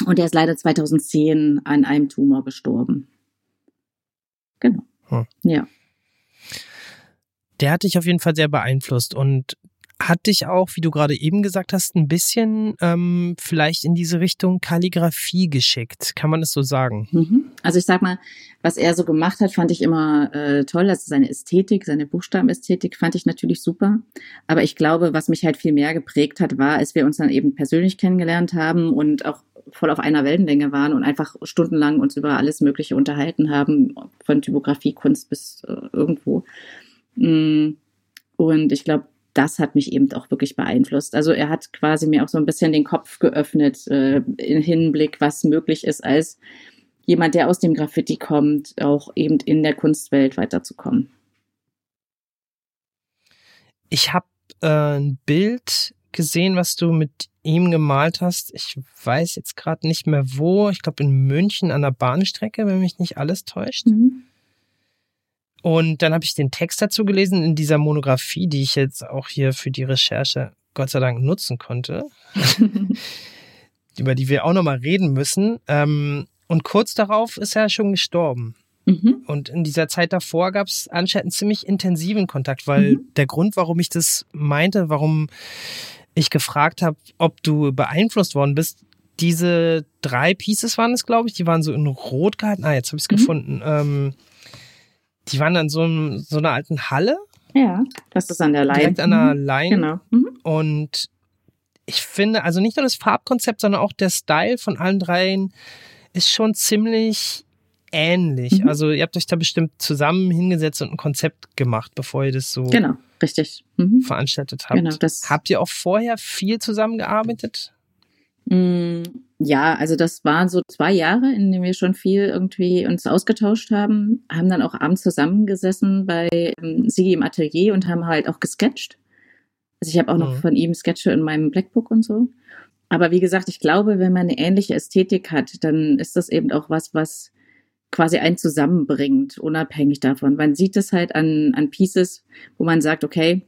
D: Und er ist leider 2010 an einem Tumor gestorben. Genau. Hm. Ja.
A: Der hat dich auf jeden Fall sehr beeinflusst und hat dich auch, wie du gerade eben gesagt hast, ein bisschen ähm, vielleicht in diese Richtung Kalligrafie geschickt. Kann man das so sagen?
D: Mhm. Also ich sag mal, was er so gemacht hat, fand ich immer äh, toll. Also seine Ästhetik, seine Buchstabenästhetik fand ich natürlich super. Aber ich glaube, was mich halt viel mehr geprägt hat, war, als wir uns dann eben persönlich kennengelernt haben und auch voll auf einer Wellenlänge waren und einfach stundenlang uns über alles Mögliche unterhalten haben, von Typografie, Kunst bis äh, irgendwo. Mm. Und ich glaube, das hat mich eben auch wirklich beeinflusst. Also er hat quasi mir auch so ein bisschen den Kopf geöffnet äh, im Hinblick, was möglich ist, als jemand, der aus dem Graffiti kommt, auch eben in der Kunstwelt weiterzukommen.
A: Ich habe äh, ein Bild gesehen, was du mit ihm gemalt hast. Ich weiß jetzt gerade nicht mehr wo. Ich glaube in München an der Bahnstrecke, wenn mich nicht alles täuscht. Mhm. Und dann habe ich den Text dazu gelesen in dieser Monographie, die ich jetzt auch hier für die Recherche Gott sei Dank nutzen konnte, über die wir auch nochmal reden müssen. Ähm, und kurz darauf ist er schon gestorben. Mhm. Und in dieser Zeit davor gab es anscheinend einen ziemlich intensiven Kontakt, weil mhm. der Grund, warum ich das meinte, warum ich gefragt habe, ob du beeinflusst worden bist, diese drei Pieces waren es, glaube ich, die waren so in Rot gehalten. Ah, jetzt habe ich es mhm. gefunden. Ähm, die waren dann so, in so einer alten Halle.
D: Ja, das ist an der Line.
A: Direkt an der mhm. Line.
D: Genau. Mhm.
A: Und ich finde, also nicht nur das Farbkonzept, sondern auch der Style von allen dreien ist schon ziemlich ähnlich. Mhm. Also ihr habt euch da bestimmt zusammen hingesetzt und ein Konzept gemacht, bevor ihr das so
D: genau, richtig.
A: Mhm. veranstaltet habt. Genau, das habt ihr auch vorher viel zusammengearbeitet?
D: Mm, ja, also das waren so zwei Jahre, in denen wir schon viel irgendwie uns ausgetauscht haben, haben dann auch abends zusammengesessen bei ähm, Sigi im Atelier und haben halt auch gesketcht. Also ich habe auch noch mhm. von ihm Sketche in meinem Blackbook und so. Aber wie gesagt, ich glaube, wenn man eine ähnliche Ästhetik hat, dann ist das eben auch was, was quasi einen zusammenbringt, unabhängig davon. Man sieht es halt an, an Pieces, wo man sagt, okay,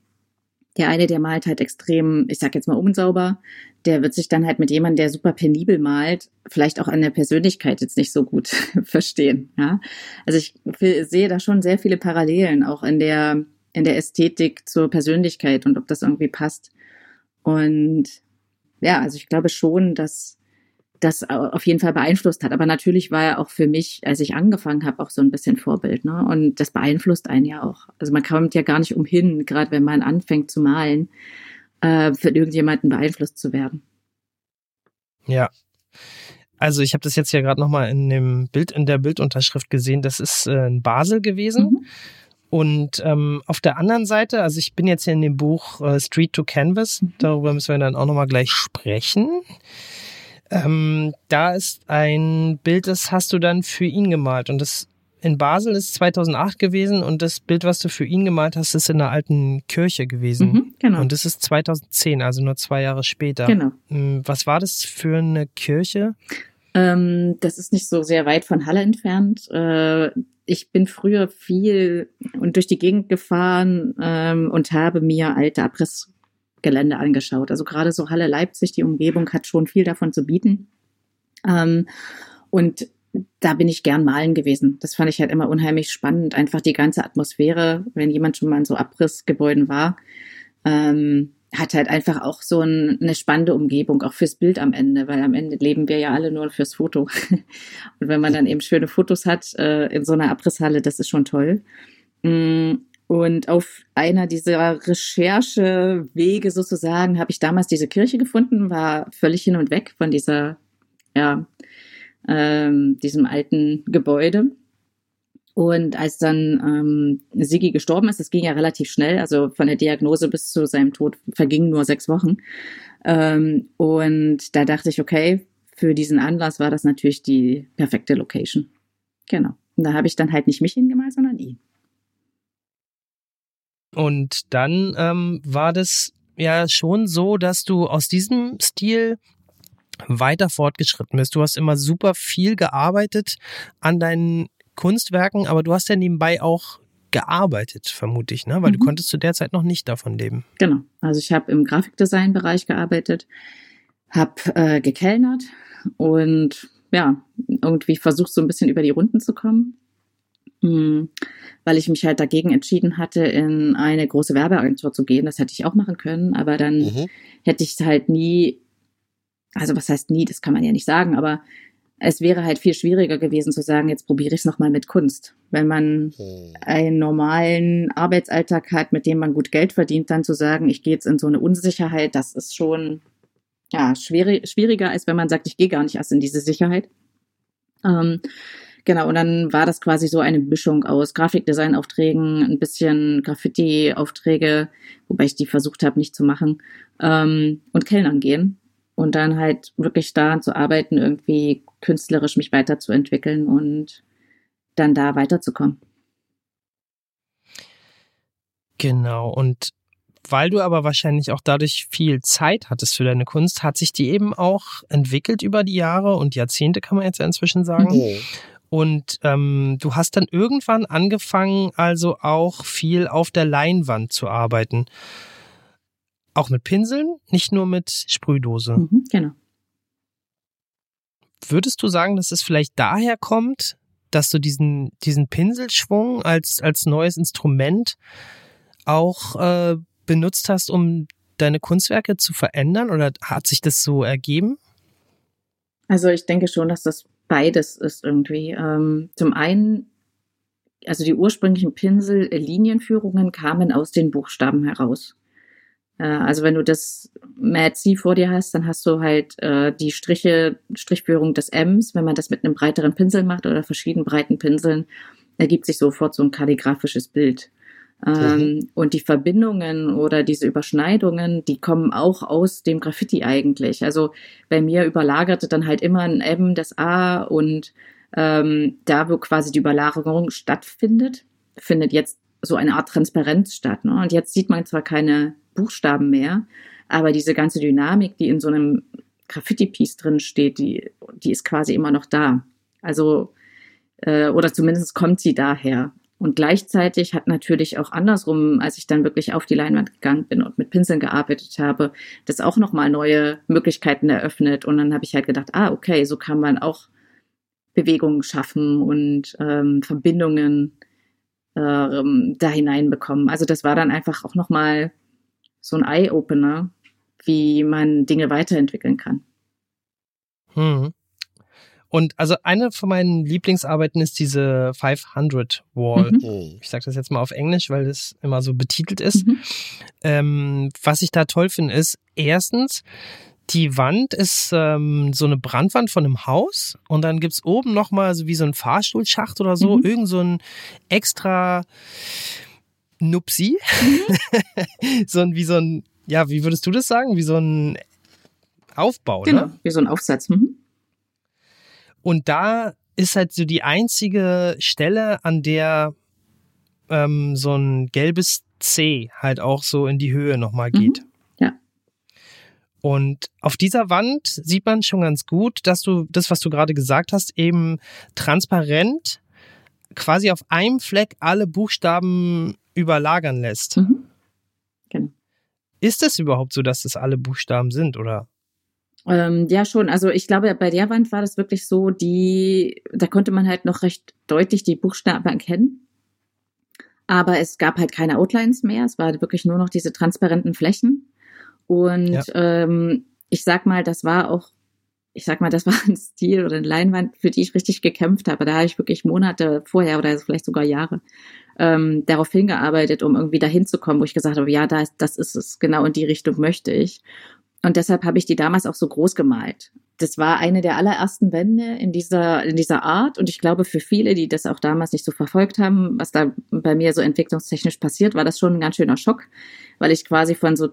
D: der eine, der malt halt extrem, ich sag jetzt mal unsauber, der wird sich dann halt mit jemandem, der super penibel malt, vielleicht auch an der Persönlichkeit jetzt nicht so gut verstehen. Ja? Also ich sehe da schon sehr viele Parallelen, auch in der, in der Ästhetik zur Persönlichkeit und ob das irgendwie passt. Und ja, also ich glaube schon, dass das auf jeden Fall beeinflusst hat. Aber natürlich war er auch für mich, als ich angefangen habe, auch so ein bisschen Vorbild. Ne? Und das beeinflusst einen ja auch. Also man kommt ja gar nicht umhin, gerade wenn man anfängt zu malen, äh, für irgendjemanden beeinflusst zu werden.
A: Ja. Also ich habe das jetzt ja gerade nochmal in dem Bild, in der Bildunterschrift gesehen. Das ist äh, in Basel gewesen. Mhm. Und ähm, auf der anderen Seite, also ich bin jetzt hier in dem Buch äh, Street to Canvas, mhm. darüber müssen wir dann auch nochmal gleich sprechen. Ähm, da ist ein Bild, das hast du dann für ihn gemalt. Und das in Basel ist 2008 gewesen und das Bild, was du für ihn gemalt hast, ist in einer alten Kirche gewesen. Mhm, genau. Und das ist 2010, also nur zwei Jahre später.
D: Genau.
A: Ähm, was war das für eine Kirche?
D: Ähm, das ist nicht so sehr weit von Halle entfernt. Äh, ich bin früher viel und durch die Gegend gefahren ähm, und habe mir alte Abriss Gelände angeschaut. Also gerade so Halle Leipzig, die Umgebung hat schon viel davon zu bieten. Ähm, und da bin ich gern malen gewesen. Das fand ich halt immer unheimlich spannend. Einfach die ganze Atmosphäre, wenn jemand schon mal in so Abrissgebäuden war, ähm, hat halt einfach auch so ein, eine spannende Umgebung, auch fürs Bild am Ende, weil am Ende leben wir ja alle nur fürs Foto. Und wenn man dann eben schöne Fotos hat äh, in so einer Abrisshalle, das ist schon toll. Und auf einer dieser Recherchewege sozusagen habe ich damals diese Kirche gefunden, war völlig hin und weg von dieser, ja, ähm, diesem alten Gebäude. Und als dann ähm, Sigi gestorben ist, das ging ja relativ schnell, also von der Diagnose bis zu seinem Tod vergingen nur sechs Wochen. Ähm, und da dachte ich, okay, für diesen Anlass war das natürlich die perfekte Location. Genau. Und da habe ich dann halt nicht mich hingemalt, sondern ihn.
A: Und dann ähm, war das ja schon so, dass du aus diesem Stil weiter fortgeschritten bist. Du hast immer super viel gearbeitet an deinen Kunstwerken, aber du hast ja nebenbei auch gearbeitet, vermute ich, ne? Weil mhm. du konntest zu der Zeit noch nicht davon leben.
D: Genau. Also ich habe im Grafikdesign-Bereich gearbeitet, habe äh, gekellnert und ja, irgendwie versucht so ein bisschen über die Runden zu kommen. Hm, weil ich mich halt dagegen entschieden hatte, in eine große Werbeagentur zu gehen. Das hätte ich auch machen können, aber dann mhm. hätte ich halt nie, also was heißt nie, das kann man ja nicht sagen, aber es wäre halt viel schwieriger gewesen zu sagen, jetzt probiere ich es nochmal mit Kunst. Wenn man mhm. einen normalen Arbeitsalltag hat, mit dem man gut Geld verdient, dann zu sagen, ich gehe jetzt in so eine Unsicherheit, das ist schon ja, schwierig, schwieriger, als wenn man sagt, ich gehe gar nicht erst in diese Sicherheit. Ähm, Genau, und dann war das quasi so eine Mischung aus Grafikdesign-Aufträgen, ein bisschen Graffiti-Aufträge, wobei ich die versucht habe, nicht zu machen, ähm, und Kellnern gehen. Und dann halt wirklich daran zu arbeiten, irgendwie künstlerisch mich weiterzuentwickeln und dann da weiterzukommen.
A: Genau, und weil du aber wahrscheinlich auch dadurch viel Zeit hattest für deine Kunst, hat sich die eben auch entwickelt über die Jahre und Jahrzehnte, kann man jetzt ja inzwischen sagen. Mhm. Und ähm, du hast dann irgendwann angefangen, also auch viel auf der Leinwand zu arbeiten. Auch mit Pinseln, nicht nur mit Sprühdose.
D: Mhm, genau.
A: Würdest du sagen, dass es vielleicht daher kommt, dass du diesen, diesen Pinselschwung als, als neues Instrument auch äh, benutzt hast, um deine Kunstwerke zu verändern oder hat sich das so ergeben?
D: Also ich denke schon, dass das beides ist irgendwie. Ähm, zum einen, also die ursprünglichen Pinsel-Linienführungen kamen aus den Buchstaben heraus. Äh, also wenn du das Mad C vor dir hast, dann hast du halt äh, die Striche, Strichführung des Ms. Wenn man das mit einem breiteren Pinsel macht oder verschiedenen breiten Pinseln, ergibt sich sofort so ein kalligraphisches Bild. Ähm, mhm. Und die Verbindungen oder diese Überschneidungen, die kommen auch aus dem Graffiti eigentlich. Also bei mir überlagerte dann halt immer ein M das A und ähm, da, wo quasi die Überlagerung stattfindet, findet jetzt so eine Art Transparenz statt. Ne? Und jetzt sieht man zwar keine Buchstaben mehr, aber diese ganze Dynamik, die in so einem Graffiti-Piece drin steht, die, die ist quasi immer noch da. Also, äh, oder zumindest kommt sie daher. Und gleichzeitig hat natürlich auch andersrum, als ich dann wirklich auf die Leinwand gegangen bin und mit Pinseln gearbeitet habe, das auch nochmal neue Möglichkeiten eröffnet. Und dann habe ich halt gedacht, ah, okay, so kann man auch Bewegungen schaffen und ähm, Verbindungen ähm, da hineinbekommen. Also das war dann einfach auch nochmal so ein Eye-Opener, wie man Dinge weiterentwickeln kann.
A: Hm. Und also eine von meinen Lieblingsarbeiten ist diese 500 Wall. Mhm. Oh. Ich sage das jetzt mal auf Englisch, weil das immer so betitelt ist. Mhm. Ähm, was ich da toll finde, ist erstens, die Wand ist ähm, so eine Brandwand von einem Haus und dann gibt es oben nochmal so wie so ein Fahrstuhlschacht oder so, mhm. irgend so ein extra Nupsi. Mhm. so ein, wie so ein, ja, wie würdest du das sagen? Wie so ein Aufbau,
D: genau,
A: ne?
D: wie so ein Aufsatz. Mhm.
A: Und da ist halt so die einzige Stelle, an der ähm, so ein gelbes C halt auch so in die Höhe nochmal mhm. geht. Mhm.
D: Ja.
A: Und auf dieser Wand sieht man schon ganz gut, dass du das, was du gerade gesagt hast, eben transparent quasi auf einem Fleck alle Buchstaben überlagern lässt. Mhm. Genau. Ist es überhaupt so, dass das alle Buchstaben sind, oder?
D: Ähm, ja, schon. Also ich glaube, bei der Wand war das wirklich so, die, da konnte man halt noch recht deutlich die Buchstaben erkennen. Aber es gab halt keine Outlines mehr. Es war wirklich nur noch diese transparenten Flächen. Und ja. ähm, ich sag mal, das war auch, ich sag mal, das war ein Stil oder eine Leinwand, für die ich richtig gekämpft habe. Da habe ich wirklich Monate vorher oder vielleicht sogar Jahre ähm, darauf hingearbeitet, um irgendwie dahin zu kommen, wo ich gesagt habe, ja, das, das ist es, genau in die Richtung möchte ich. Und deshalb habe ich die damals auch so groß gemalt. Das war eine der allerersten Wände in dieser, in dieser Art. Und ich glaube, für viele, die das auch damals nicht so verfolgt haben, was da bei mir so entwicklungstechnisch passiert, war das schon ein ganz schöner Schock, weil ich quasi von so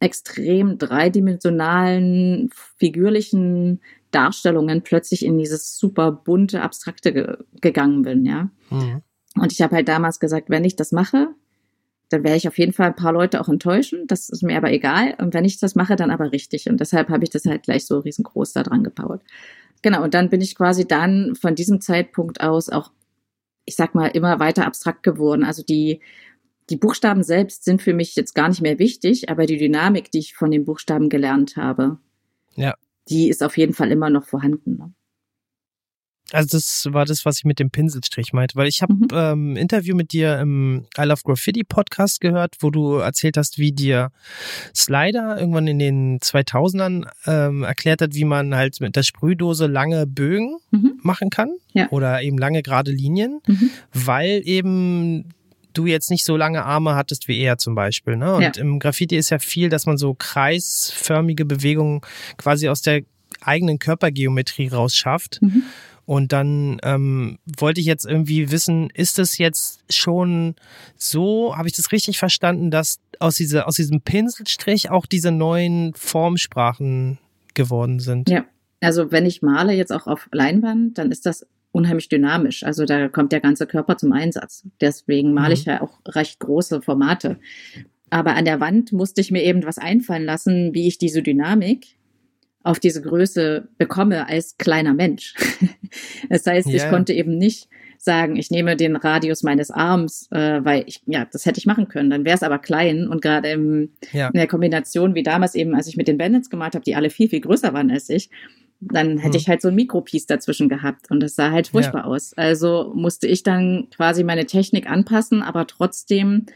D: extrem dreidimensionalen, figürlichen Darstellungen plötzlich in dieses super bunte, abstrakte ge gegangen bin, ja. Mhm. Und ich habe halt damals gesagt, wenn ich das mache, dann werde ich auf jeden Fall ein paar Leute auch enttäuschen. Das ist mir aber egal. Und wenn ich das mache, dann aber richtig. Und deshalb habe ich das halt gleich so riesengroß da dran gebaut. Genau, und dann bin ich quasi dann von diesem Zeitpunkt aus auch, ich sag mal, immer weiter abstrakt geworden. Also die, die Buchstaben selbst sind für mich jetzt gar nicht mehr wichtig, aber die Dynamik, die ich von den Buchstaben gelernt habe,
A: Ja.
D: die ist auf jeden Fall immer noch vorhanden. Ne?
A: Also das war das, was ich mit dem Pinselstrich meinte, weil ich habe
D: Mhm.
A: ähm, ein Interview mit dir im I Love Graffiti Podcast gehört, wo du erzählt hast, wie dir Slider irgendwann in den 2000ern ähm, erklärt hat, wie man halt mit der Sprühdose lange Bögen
D: Mhm.
A: machen kann
D: Ja.
A: oder eben lange gerade Linien,
D: Mhm.
A: weil eben du jetzt nicht so lange Arme hattest wie er zum Beispiel. Ne? Und
D: Ja.
A: im Graffiti ist ja viel, dass man so kreisförmige Bewegungen quasi aus der eigenen Körpergeometrie rausschafft.
D: Mhm.
A: Und dann ähm, wollte ich jetzt irgendwie wissen, ist es jetzt schon so, habe ich das richtig verstanden, dass aus, dieser, aus diesem Pinselstrich auch diese neuen Formsprachen geworden sind?
D: Ja. Also wenn ich male jetzt auch auf Leinwand, dann ist das unheimlich dynamisch. Also da kommt der ganze Körper zum Einsatz. Deswegen male ich
A: Mhm.
D: ja auch recht große Formate. Aber an der Wand musste ich mir eben was einfallen lassen, wie ich diese Dynamik auf diese Größe bekomme als kleiner Mensch. das heißt, ich
A: Ja, ja.
D: konnte eben nicht sagen, ich nehme den Radius meines Arms, äh, weil ich, ja, das hätte ich machen können. Dann wäre es aber klein und gerade im
A: Ja.
D: in der Kombination wie damals eben, als ich mit den Bandits gemalt habe, die alle viel, viel größer waren als ich, dann hätte
A: Hm.
D: ich halt so ein Mikropiece dazwischen gehabt und das sah halt furchtbar aus. Also musste ich dann quasi meine Technik anpassen, aber trotzdem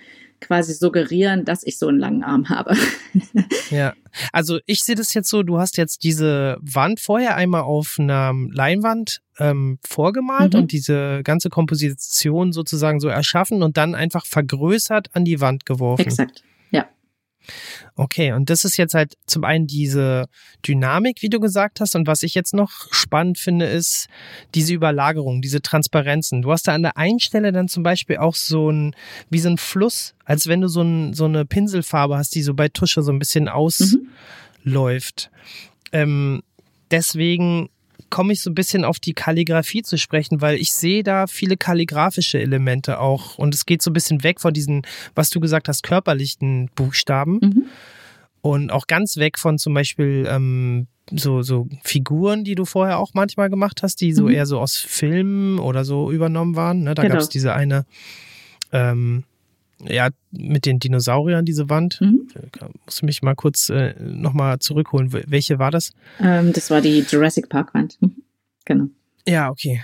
D: quasi suggerieren, dass ich so einen langen Arm habe.
A: Ja, also ich sehe das jetzt so, du hast jetzt diese Wand vorher einmal auf einer Leinwand ähm, vorgemalt
D: Mhm.
A: und diese ganze Komposition sozusagen so erschaffen und dann einfach vergrößert an die Wand geworfen.
D: Exakt.
A: Okay, und das ist jetzt halt zum einen diese Dynamik, wie du gesagt hast, und was ich jetzt noch spannend finde, ist diese Überlagerung, diese Transparenzen. Du hast da an der einen Stelle dann zum Beispiel auch so ein, wie so ein Fluss, als wenn du so, ein, so eine Pinselfarbe hast, die so bei Tusche so ein bisschen
D: Mhm.
A: ausläuft. Ähm, deswegen komme ich so ein bisschen auf die Kalligrafie zu sprechen, weil ich sehe da viele kalligrafische Elemente auch und es geht so ein bisschen weg von diesen, was du gesagt hast, körperlichen Buchstaben
D: Mhm.
A: und auch ganz weg von zum Beispiel ähm, so, so Figuren, die du vorher auch manchmal gemacht hast, die so
D: Mhm.
A: eher so aus Filmen oder so übernommen waren. Ne? Da
D: Genau.
A: gab es diese eine, ähm, ja, mit den Dinosauriern, diese Wand.
D: Mhm.
A: Muss mich mal kurz äh, nochmal zurückholen. Wel- Welche war das?
D: Ähm, das war die Jurassic Park Wand. Mhm. Genau.
A: Ja, okay.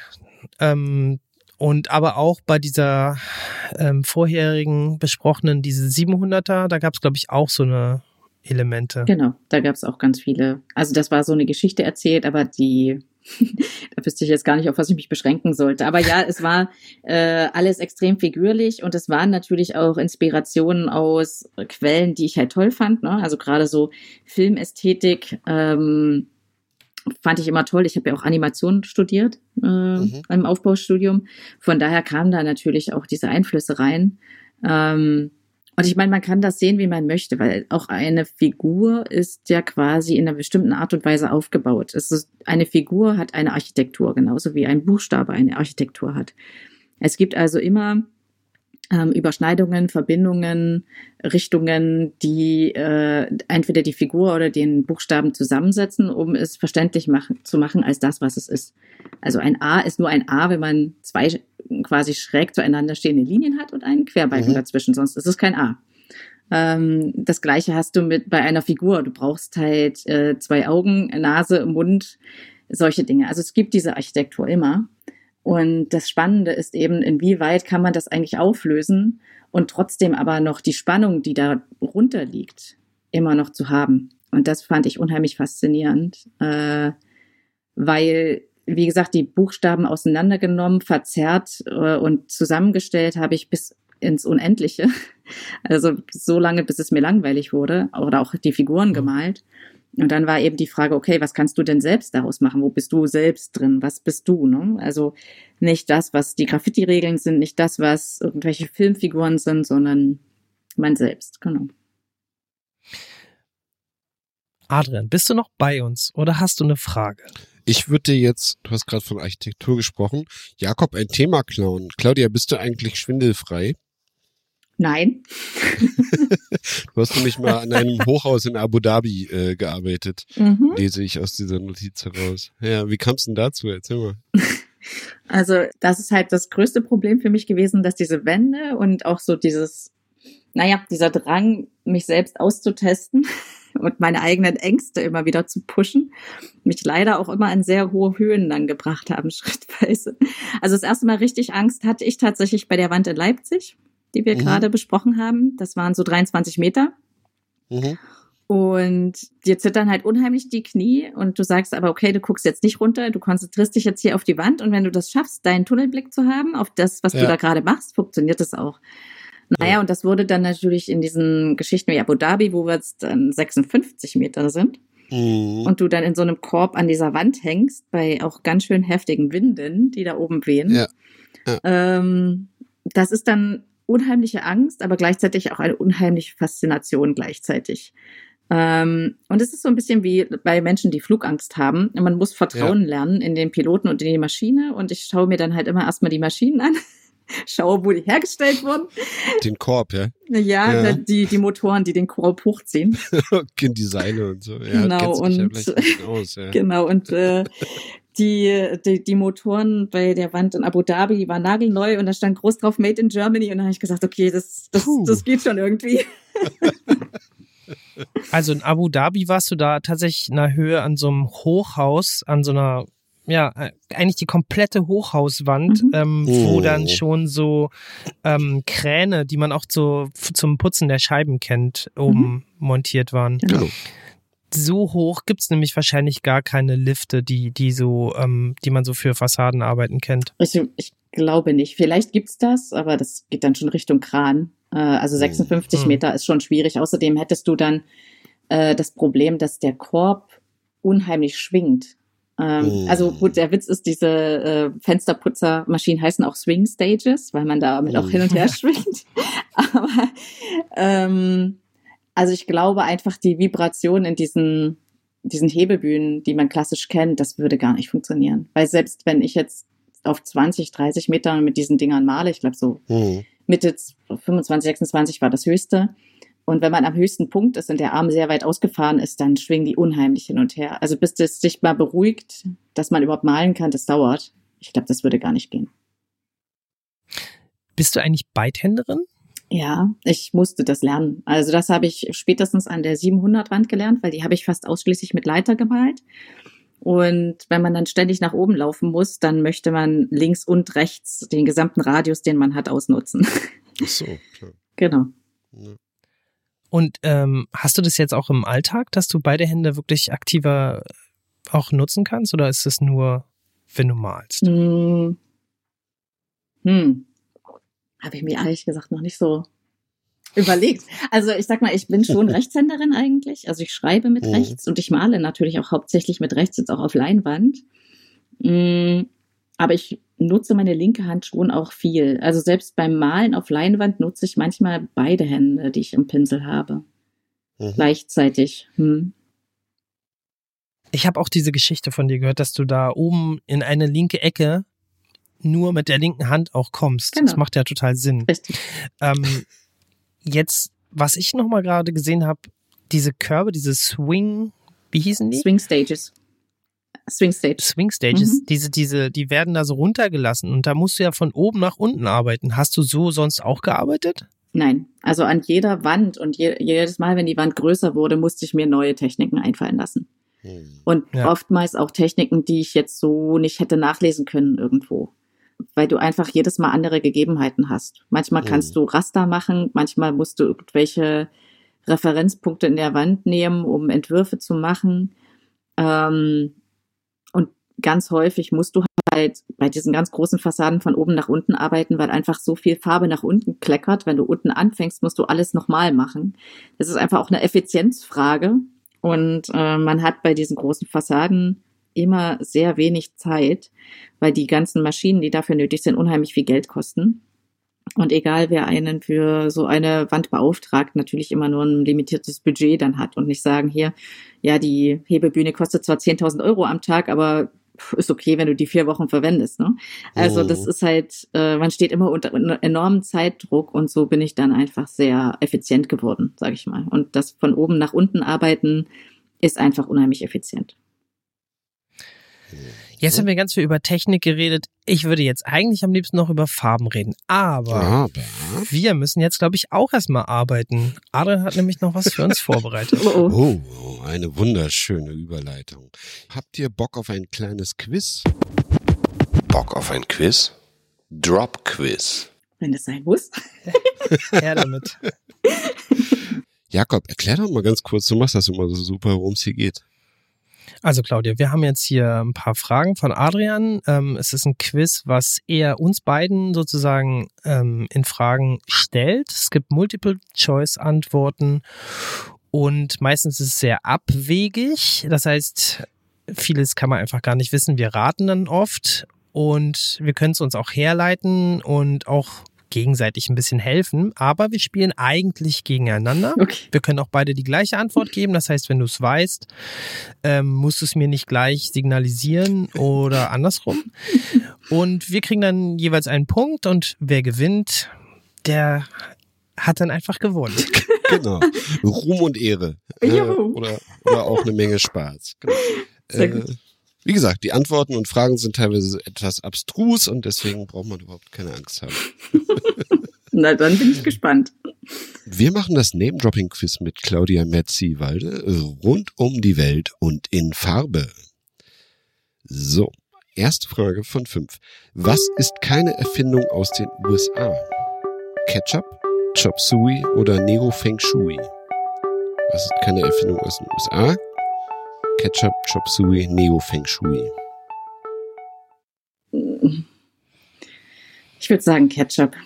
A: Ähm, und aber auch bei dieser ähm, vorherigen besprochenen, diese 700er, da gab es, glaube ich, auch so eine Elemente.
D: Genau, da gab es auch ganz viele. Also das war so eine Geschichte erzählt, aber die, da wüsste ich jetzt gar nicht, auf was ich mich beschränken sollte. Aber ja, es war äh, alles extrem figürlich und es waren natürlich auch Inspirationen aus Quellen, die ich halt toll fand. Ne? Also gerade so Filmästhetik ähm, fand ich immer toll. Ich habe ja auch Animation studiert äh,
C: Mhm.
D: im Aufbaustudium. Von daher kamen da natürlich auch diese Einflüsse rein. Ähm, und ich meine, man kann das sehen, wie man möchte, weil auch eine Figur ist ja quasi in einer bestimmten Art und Weise aufgebaut. Es ist, eine Figur hat eine Architektur, genauso wie ein Buchstabe eine Architektur hat. Es gibt also immer ähm, Überschneidungen, Verbindungen, Richtungen, die äh, entweder die Figur oder den Buchstaben zusammensetzen, um es verständlich machen, zu machen als das, was es ist. Also ein A ist nur ein A, wenn man zwei quasi schräg zueinander stehende Linien hat und einen Querbalken
C: Mhm.
D: dazwischen, sonst ist es kein A. Ähm, das gleiche hast du mit bei einer Figur. Du brauchst halt äh, zwei Augen, Nase, Mund, solche Dinge. Also es gibt diese Architektur immer. Und das Spannende ist eben, inwieweit kann man das eigentlich auflösen und trotzdem aber noch die Spannung, die da runter liegt, immer noch zu haben. Und das fand ich unheimlich faszinierend, äh, weil, wie gesagt, die Buchstaben auseinandergenommen, verzerrt äh, und zusammengestellt habe ich bis ins Unendliche. Also so lange, bis es mir langweilig wurde oder auch die Figuren gemalt. Und dann war eben die Frage, okay, was kannst du denn selbst daraus machen? Wo bist du selbst drin? Was bist du? Ne? Also nicht das, was die Graffiti-Regeln sind, nicht das, was irgendwelche Filmfiguren sind, sondern man selbst, genau.
A: Adrian, bist du noch bei uns oder hast du eine Frage?
C: Ich würde dir jetzt, du hast gerade von Architektur gesprochen, Jakob ein Thema klauen. Claudia, bist du eigentlich schwindelfrei?
D: Nein.
C: Du hast nämlich mal an einem Hochhaus in Abu Dhabi äh, gearbeitet,
D: Mhm.
C: lese ich aus dieser Notiz heraus. Ja, wie kam es denn dazu? Erzähl mal.
D: Also das ist halt das größte Problem für mich gewesen, dass diese Wände und auch so dieses, naja, dieser Drang, mich selbst auszutesten und meine eigenen Ängste immer wieder zu pushen, mich leider auch immer an sehr hohe Höhen dann gebracht haben, schrittweise. Also das erste Mal richtig Angst hatte ich tatsächlich bei der Wand in Leipzig, die wir
C: Mhm.
D: gerade besprochen haben. Das waren so 23 Meter.
C: Mhm.
D: Und dir zittern halt unheimlich die Knie und du sagst aber, okay, du guckst jetzt nicht runter, du konzentrierst dich jetzt hier auf die Wand und wenn du das schaffst, deinen Tunnelblick zu haben, auf das, was du
C: Ja.
D: da gerade machst, funktioniert das auch. Naja,
C: Ja.
D: und das wurde dann natürlich in diesen Geschichten wie Abu Dhabi, wo wir jetzt dann 56 Meter sind
C: Mhm.
D: und du dann in so einem Korb an dieser Wand hängst, bei auch ganz schön heftigen Winden, die da oben wehen.
C: Ja. Ja.
D: Ähm, das ist dann unheimliche Angst, aber gleichzeitig auch eine unheimliche Faszination gleichzeitig. Ähm, und es ist so ein bisschen wie bei Menschen, die Flugangst haben. Man muss Vertrauen lernen in den Piloten und in die Maschine. Und ich schaue mir dann halt immer erstmal die Maschinen an, schaue, wo die hergestellt wurden.
C: Den Korb, ja.
D: Ja,
C: Ja.
D: Die, die Motoren, die den Korb hochziehen.
C: die Seile und so. Ja,
D: Genau,
C: ja
D: und-
C: bisschen aus, ja.
D: Genau, und äh, die, die, die Motoren bei der Wand in Abu Dhabi, die waren nagelneu und da stand groß drauf Made in Germany und da habe ich gesagt, okay, das, das,
C: Puh.
D: das geht schon irgendwie.
A: Also in Abu Dhabi warst du da tatsächlich in einer Höhe an so einem Hochhaus, an so einer, ja, äh, eigentlich die komplette Hochhauswand,
D: Mhm.
A: ähm, wo
C: Oh.
A: dann schon so ähm, Kräne, die man auch so zum Putzen der Scheiben kennt, oben montiert waren.
C: Genau.
A: So hoch gibt's nämlich wahrscheinlich gar keine Lifte, die, die so, ähm, die man so für Fassadenarbeiten kennt.
D: Ich, ich glaube nicht. Vielleicht gibt's das, aber das geht dann schon Richtung Kran. Äh, also 56
A: Hm.
D: Meter ist schon schwierig. Außerdem hättest du dann äh, das Problem, dass der Korb unheimlich schwingt. Ähm,
C: Hm.
D: Also gut, der Witz ist, diese äh, Fensterputzermaschinen heißen auch Swing Stages, weil man damit auch
C: Hm.
D: hin und her schwingt. Aber ähm, also ich glaube einfach, die Vibration in diesen, diesen Hebebühnen, die man klassisch kennt, das würde gar nicht funktionieren. Weil selbst wenn ich jetzt auf 20, 30 Metern mit diesen Dingern male, ich glaube so
C: Mhm.
D: Mitte 25, 26 war das höchste. Und wenn man am höchsten Punkt ist und der Arm sehr weit ausgefahren ist, dann schwingen die unheimlich hin und her. Also bis das sich mal beruhigt, dass man überhaupt malen kann, das dauert. Ich glaube, das würde gar nicht gehen.
A: Bist du eigentlich Beidhänderin?
D: Ja, ich musste das lernen. Also das habe ich spätestens an der 700-Wand gelernt, weil die habe ich fast ausschließlich mit Leiter gemalt. Und wenn man dann ständig nach oben laufen muss, dann möchte man links und rechts den gesamten Radius, den man hat, ausnutzen.
C: Ach so, klar.
D: genau.
C: Ja.
A: Und ähm, hast du das jetzt auch im Alltag, dass du beide Hände wirklich aktiver auch nutzen kannst? Oder ist es nur, wenn du malst?
D: Hm. Hm. Habe ich mir ehrlich gesagt noch nicht so überlegt. Also ich sag mal, ich bin schon Rechtshänderin eigentlich. Also ich schreibe mit
C: Mhm.
D: rechts und ich male natürlich auch hauptsächlich mit rechts, jetzt auch auf Leinwand. Hm. Aber ich nutze meine linke Hand schon auch viel. Also selbst beim Malen auf Leinwand nutze ich manchmal beide Hände, die ich im Pinsel habe.
C: Mhm.
D: Gleichzeitig. Hm.
A: Ich habe auch diese Geschichte von dir gehört, dass du da oben in eine linke Ecke nur mit der linken Hand auch kommst.
D: Genau.
A: Das macht ja total Sinn.
D: Richtig.
A: Ähm, jetzt, was ich noch mal gerade gesehen habe, diese Körbe, diese Swing, wie hießen die?
D: Swing Stages. Swing Stage.
A: Swing Stages,
D: Mhm.
A: diese, diese, die werden da so runtergelassen und da musst du ja von oben nach unten arbeiten. Hast du so sonst auch gearbeitet?
D: Nein, also an jeder Wand und je, jedes Mal, wenn die Wand größer wurde, musste ich mir neue Techniken einfallen lassen.
C: Mhm.
D: Und
A: Ja.
D: oftmals auch Techniken, die ich jetzt so nicht hätte nachlesen können irgendwo. Weil du einfach jedes Mal andere Gegebenheiten hast. Manchmal kannst
C: Mhm.
D: du Raster machen, manchmal musst du irgendwelche Referenzpunkte in der Wand nehmen, um Entwürfe zu machen. Ähm, ganz häufig musst du halt bei diesen ganz großen Fassaden von oben nach unten arbeiten, weil einfach so viel Farbe nach unten kleckert. Wenn du unten anfängst, musst du alles nochmal machen. Das ist einfach auch eine Effizienzfrage. Und äh, man hat bei diesen großen Fassaden immer sehr wenig Zeit, weil die ganzen Maschinen, die dafür nötig sind, unheimlich viel Geld kosten. Und egal, wer einen für so eine Wand beauftragt, natürlich immer nur ein limitiertes Budget dann hat und nicht sagen, hier, ja, die Hebebühne kostet zwar 10.000 Euro am Tag, aber ist okay, wenn du die vier Wochen verwendest. Ne? Also
C: Oh.
D: das ist halt, äh, man steht immer unter enormem Zeitdruck und so bin ich dann einfach sehr effizient geworden, sage ich mal. Und das von oben nach unten arbeiten ist einfach unheimlich effizient.
A: Jetzt haben wir ganz viel über Technik geredet. Ich würde jetzt eigentlich am liebsten noch über Farben reden. Aber
C: Aber
A: wir müssen jetzt, glaube ich, auch erstmal arbeiten. Adrian hat nämlich noch was für uns vorbereitet.
D: Oh, oh.
C: Oh, eine wunderschöne Überleitung. Habt ihr Bock auf ein kleines Quiz?
F: Bock auf ein Quiz? Drop Quiz.
D: Wenn das sein muss.
A: Her damit.
C: Jakob, erklär doch mal ganz kurz, du machst das immer so super, worum es hier geht.
A: Also Claudia, wir haben jetzt hier ein paar Fragen von Adrian. Ähm, es ist ein Quiz, was er uns beiden sozusagen ähm, in Fragen stellt. Es gibt Multiple-Choice-Antworten und meistens ist es sehr abwegig. Das heißt, vieles kann man einfach gar nicht wissen. Wir raten dann oft und wir können es uns auch herleiten und auch gegenseitig ein bisschen helfen. Aber wir spielen eigentlich gegeneinander.
D: Okay.
A: Wir können auch beide die gleiche Antwort geben. Das heißt, wenn du es weißt, ähm, musst du es mir nicht gleich signalisieren oder andersrum. Und wir kriegen dann jeweils einen Punkt und wer gewinnt, der hat dann einfach gewonnen.
C: Genau. Ruhm und Ehre. Äh, oder, oder auch eine Menge Spaß. Genau.
D: Sehr
C: Äh,
D: gut.
C: Wie gesagt, die Antworten und Fragen sind teilweise etwas abstrus und deswegen braucht man überhaupt keine Angst haben.
D: Na, dann bin ich gespannt.
C: Wir machen das Name-Dropping-Quiz mit Claudia Metzi-Walde rund um die Welt und in Farbe. So, erste Frage von fünf. Was ist keine Erfindung aus den USA? Ketchup, Chop Suey oder Neo Feng Shui? Was ist keine Erfindung aus den USA? Ketchup, Chop Suey, Neo Feng Shui.
D: Ich würde sagen Ketchup.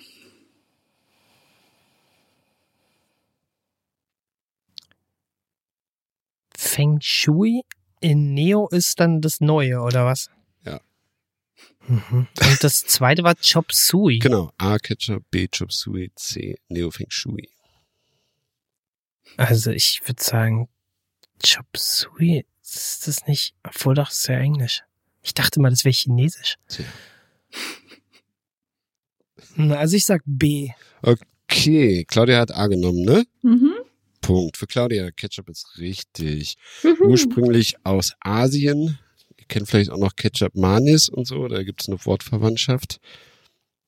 A: Feng Shui in Neo ist dann das Neue, oder was?
C: Ja.
A: Mhm. Und das zweite war Chop Suey.
C: Genau, A Ketchup, B Chop Suey, C Neo Feng Shui.
A: Also ich würde sagen, Chop Suey, ist das nicht, obwohl doch, das ist ja Englisch. Ich dachte mal, das wäre Chinesisch.
C: Tja.
A: Na, Also ich sag B.
C: Okay, Claudia hat A genommen, ne?
D: Mhm.
C: Punkt. Für Claudia, Ketchup ist richtig.
D: Juhu.
C: Ursprünglich aus Asien. Ihr kennt vielleicht auch noch Ketchup Manis und so, da gibt es eine Wortverwandtschaft.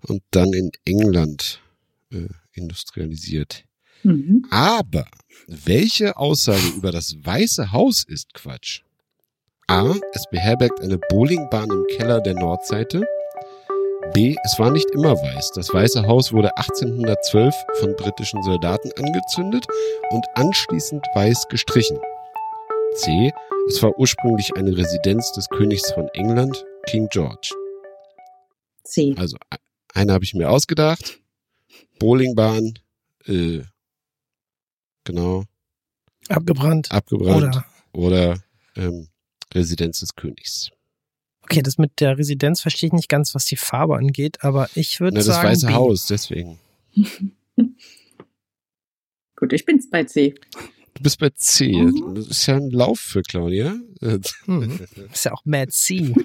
C: Und dann in England äh, industrialisiert.
D: Mhm.
C: Aber welche Aussage über das Weiße Haus ist Quatsch? A. Es beherbergt eine Bowlingbahn im Keller der Nordseite. B. Es war nicht immer weiß. Das Weiße Haus wurde 1812 von britischen Soldaten angezündet und anschließend weiß gestrichen. C. Es war ursprünglich eine Residenz des Königs von England, King George.
D: C.
C: Also e- eine habe ich mir ausgedacht. Bowlingbahn, äh, genau,
A: Abgebrannt.
C: abgebrannt.
A: Oder?
C: oder ähm, Residenz des Königs.
A: Okay, das mit der Residenz verstehe ich nicht ganz, was die Farbe angeht, aber ich würde
C: Na, das
A: sagen.
C: Weiße
A: B.
C: Haus, deswegen.
D: Gut, ich bin's bei C.
C: Du bist bei C.
D: Mhm.
C: Das ist ja ein Lauf für Claudia. Äh,
A: Hm. Ist ja auch Mad C.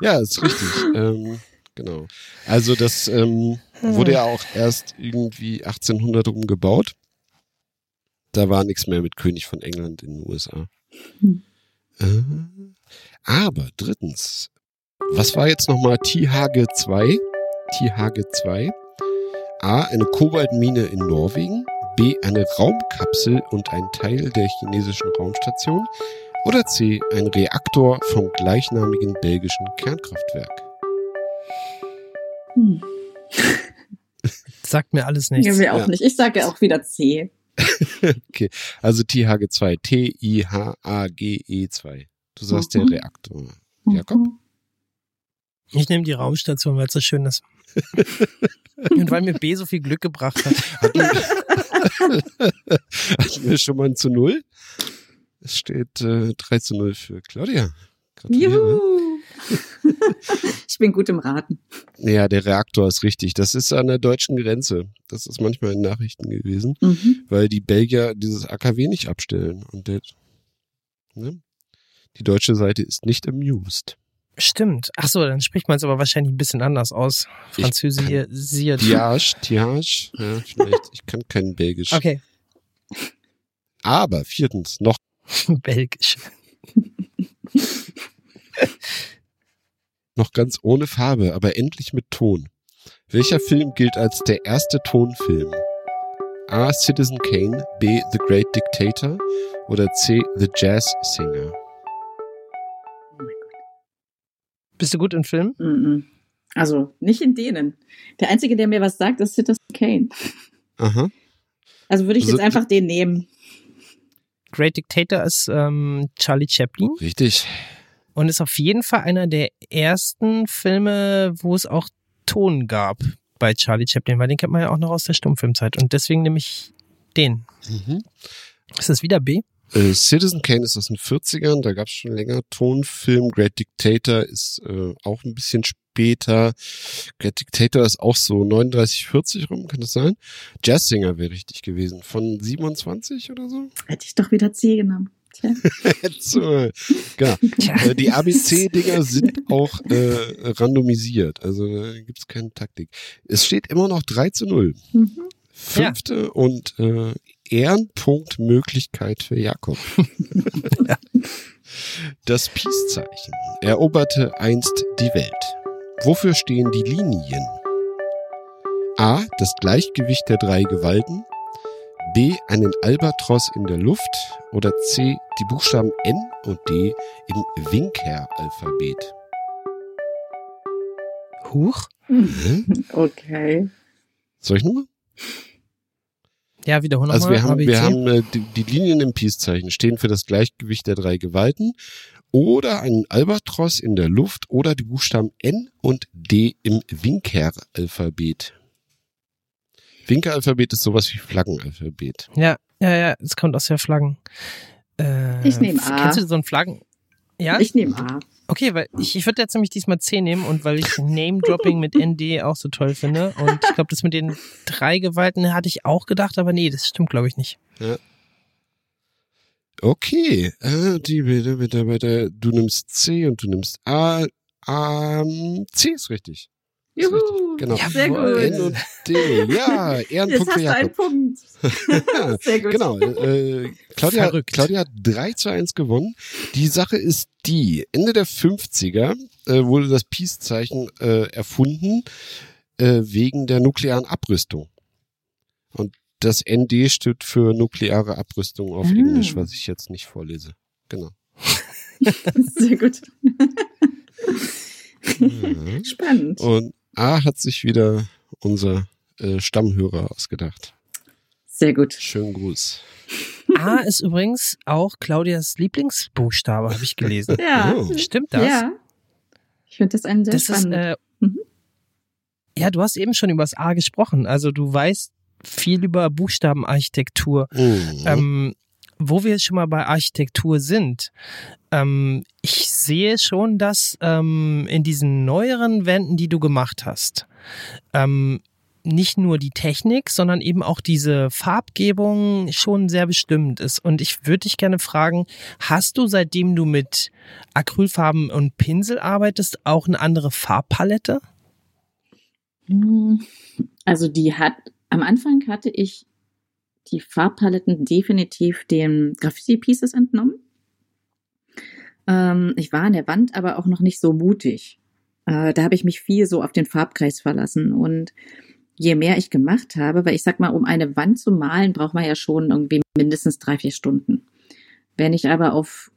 C: Ja, ist richtig. ähm, genau. Also das ähm, wurde ja auch erst irgendwie 1800 rum gebaut. Da war nichts mehr mit König von England in den USA.
D: Hm.
C: Äh, aber drittens, was war jetzt nochmal THG 2? THG 2. A, eine Kobaltmine in Norwegen. B, eine Raumkapsel und ein Teil der chinesischen Raumstation. Oder C, ein Reaktor vom gleichnamigen belgischen Kernkraftwerk.
D: Hm.
A: Sagt mir alles
D: Ja,
A: nichts.
D: mir auch
C: Ja.
D: nicht. Ich sage auch wieder C.
C: Also THG2, T-I-H-A-G-E2. Du sagst
D: Mhm.
C: der Reaktor. Jakob?
A: Ich nehme die Raumstation, weil es so schön ist. Und weil mir B so viel Glück gebracht hat.
C: Hatten wir schon mal ein zu Null? Es steht äh, 3 zu 0 für Claudia. Gratuliere.
D: Juhu. ich bin gut im Raten.
C: Ja, der Reaktor ist richtig. Das ist an der deutschen Grenze. Das ist manchmal in Nachrichten gewesen,
D: Mhm.
C: weil die Belgier dieses AKW nicht abstellen. Und der, ne? Die deutsche Seite ist nicht amused.
A: Stimmt. Ach so, dann spricht man es aber wahrscheinlich ein bisschen anders aus.
C: Ich
A: Französisiert.
C: Tiage, Tiage, ja, vielleicht. Ich kann kein Belgisch.
A: Okay,
C: Aber viertens, noch
A: Belgisch.
C: noch ganz ohne Farbe, aber endlich mit Ton. Welcher Film gilt als der erste Tonfilm? A. Citizen Kane, B. The Great Dictator oder C. The Jazz Singer?
A: Bist du gut in Film?
D: Mhm. Also nicht in denen. Der einzige, der mir was sagt, ist Citizen Kane.
C: Aha.
D: Also würde ich
C: So-
D: jetzt einfach den nehmen.
A: Great Dictator ist ähm, Charlie Chaplin
C: Richtig.
A: Und ist auf jeden Fall einer der ersten Filme, wo es auch Ton gab bei Charlie Chaplin, weil den kennt man ja auch noch aus der Stummfilmzeit. Und deswegen nehme ich den.
C: Mhm.
A: Ist das wieder B?
C: Äh, Citizen Kane ist aus den 40ern, da gab es schon länger Tonfilm. Great Dictator ist äh, auch ein bisschen später. Great Dictator ist auch so 39, 40 rum, kann das sein? Jazzsinger wäre richtig gewesen. Von 27 oder so?
D: Hätte ich doch wieder C genommen.
C: Äh, genau. Äh, Die ABC-Dinger sind auch äh, randomisiert, also äh, gibt's keine Taktik. Es steht immer noch 3 zu 0.
D: Mhm.
C: Fünfte und äh, Ehrenpunktmöglichkeit für Jakob. Das Peace-Zeichen eroberte einst die Welt. Wofür stehen die Linien? A. Das Gleichgewicht der drei Gewalten. B. Einen Albatros in der Luft. Oder C. Die Buchstaben N und D im Winker-Alphabet.
A: Huch?
D: Okay.
C: Soll ich nochmal?
A: Ja, wiederhol nochmal.
C: Also wir haben,
A: ABC.
C: wir haben äh, die, die Linien im Peace-Zeichen stehen für das Gleichgewicht der drei Gewalten oder einen Albatros in der Luft oder die Buchstaben N und D im Winker-Alphabet. Winker-Alphabet ist sowas wie Flaggenalphabet.
A: Ja, ja, ja, es kommt aus der Flaggen. Äh,
D: Ich nehm A.
A: Kennst du so einen Flaggen? Ja?
D: Ich nehme A.
A: Okay, weil ich, ich würde jetzt nämlich diesmal C nehmen und weil ich Name-Dropping mit ND auch so toll finde. Und ich glaube, das mit den drei Gewalten hatte ich auch gedacht, aber nee, das stimmt, glaube ich, nicht.
C: Okay, äh, die bitte, bitte, bitte. Du nimmst C und du nimmst A. Ähm, C ist richtig.
D: Juhu.
C: Genau.
D: Sehr
A: Jawohl.
C: N
D: gut.
C: und D. Ja,
D: Jetzt
C: Ehrenpunkt
D: hast
C: für
D: du einen. Punkt. Sehr gut.
C: Genau. Äh, Claudia,
A: Verrückt.
C: Claudia hat 3 zu 1 gewonnen. Die Sache ist die, Ende der 50er äh, wurde das Peace-Zeichen äh, erfunden äh, wegen der nuklearen Abrüstung. Und das ND steht für nukleare Abrüstung auf
D: Ah.
C: Englisch, was ich jetzt nicht vorlese. Genau.
D: Sehr gut.
C: Mhm.
D: Spannend.
C: Und A hat sich wieder unser äh, Stammhörer ausgedacht.
D: Sehr gut.
C: Schönen Gruß.
A: A ist übrigens auch Claudias Lieblingsbuchstabe, habe ich gelesen.
D: Ja.
C: Oh.
A: Stimmt das?
D: Ja. Ich finde das einen sehr
A: das ist,
D: spannend.
A: äh,
D: Mhm.
A: ja, du hast eben schon über das A gesprochen. Also du weißt viel über Buchstabenarchitektur.
C: Mhm.
A: Ähm, wo wir schon mal bei Architektur sind, ähm, ich sehe schon, dass ähm, in diesen neueren Wänden, die du gemacht hast, ähm, nicht nur die Technik, sondern eben auch diese Farbgebung schon sehr bestimmt ist. Und ich würde dich gerne fragen, hast du, seitdem du mit Acrylfarben und Pinsel arbeitest, auch eine andere Farbpalette?
D: Hm, Also die hat, am Anfang hatte ich die Farbpaletten definitiv den Graffiti-Pieces entnommen. Ähm, ich war an der Wand aber auch noch nicht so mutig. Äh, da habe ich mich viel so auf den Farbkreis verlassen. Und je mehr ich gemacht habe, weil ich sag mal, um eine Wand zu malen, braucht man ja schon irgendwie mindestens drei, vier Stunden. Wenn ich aber auf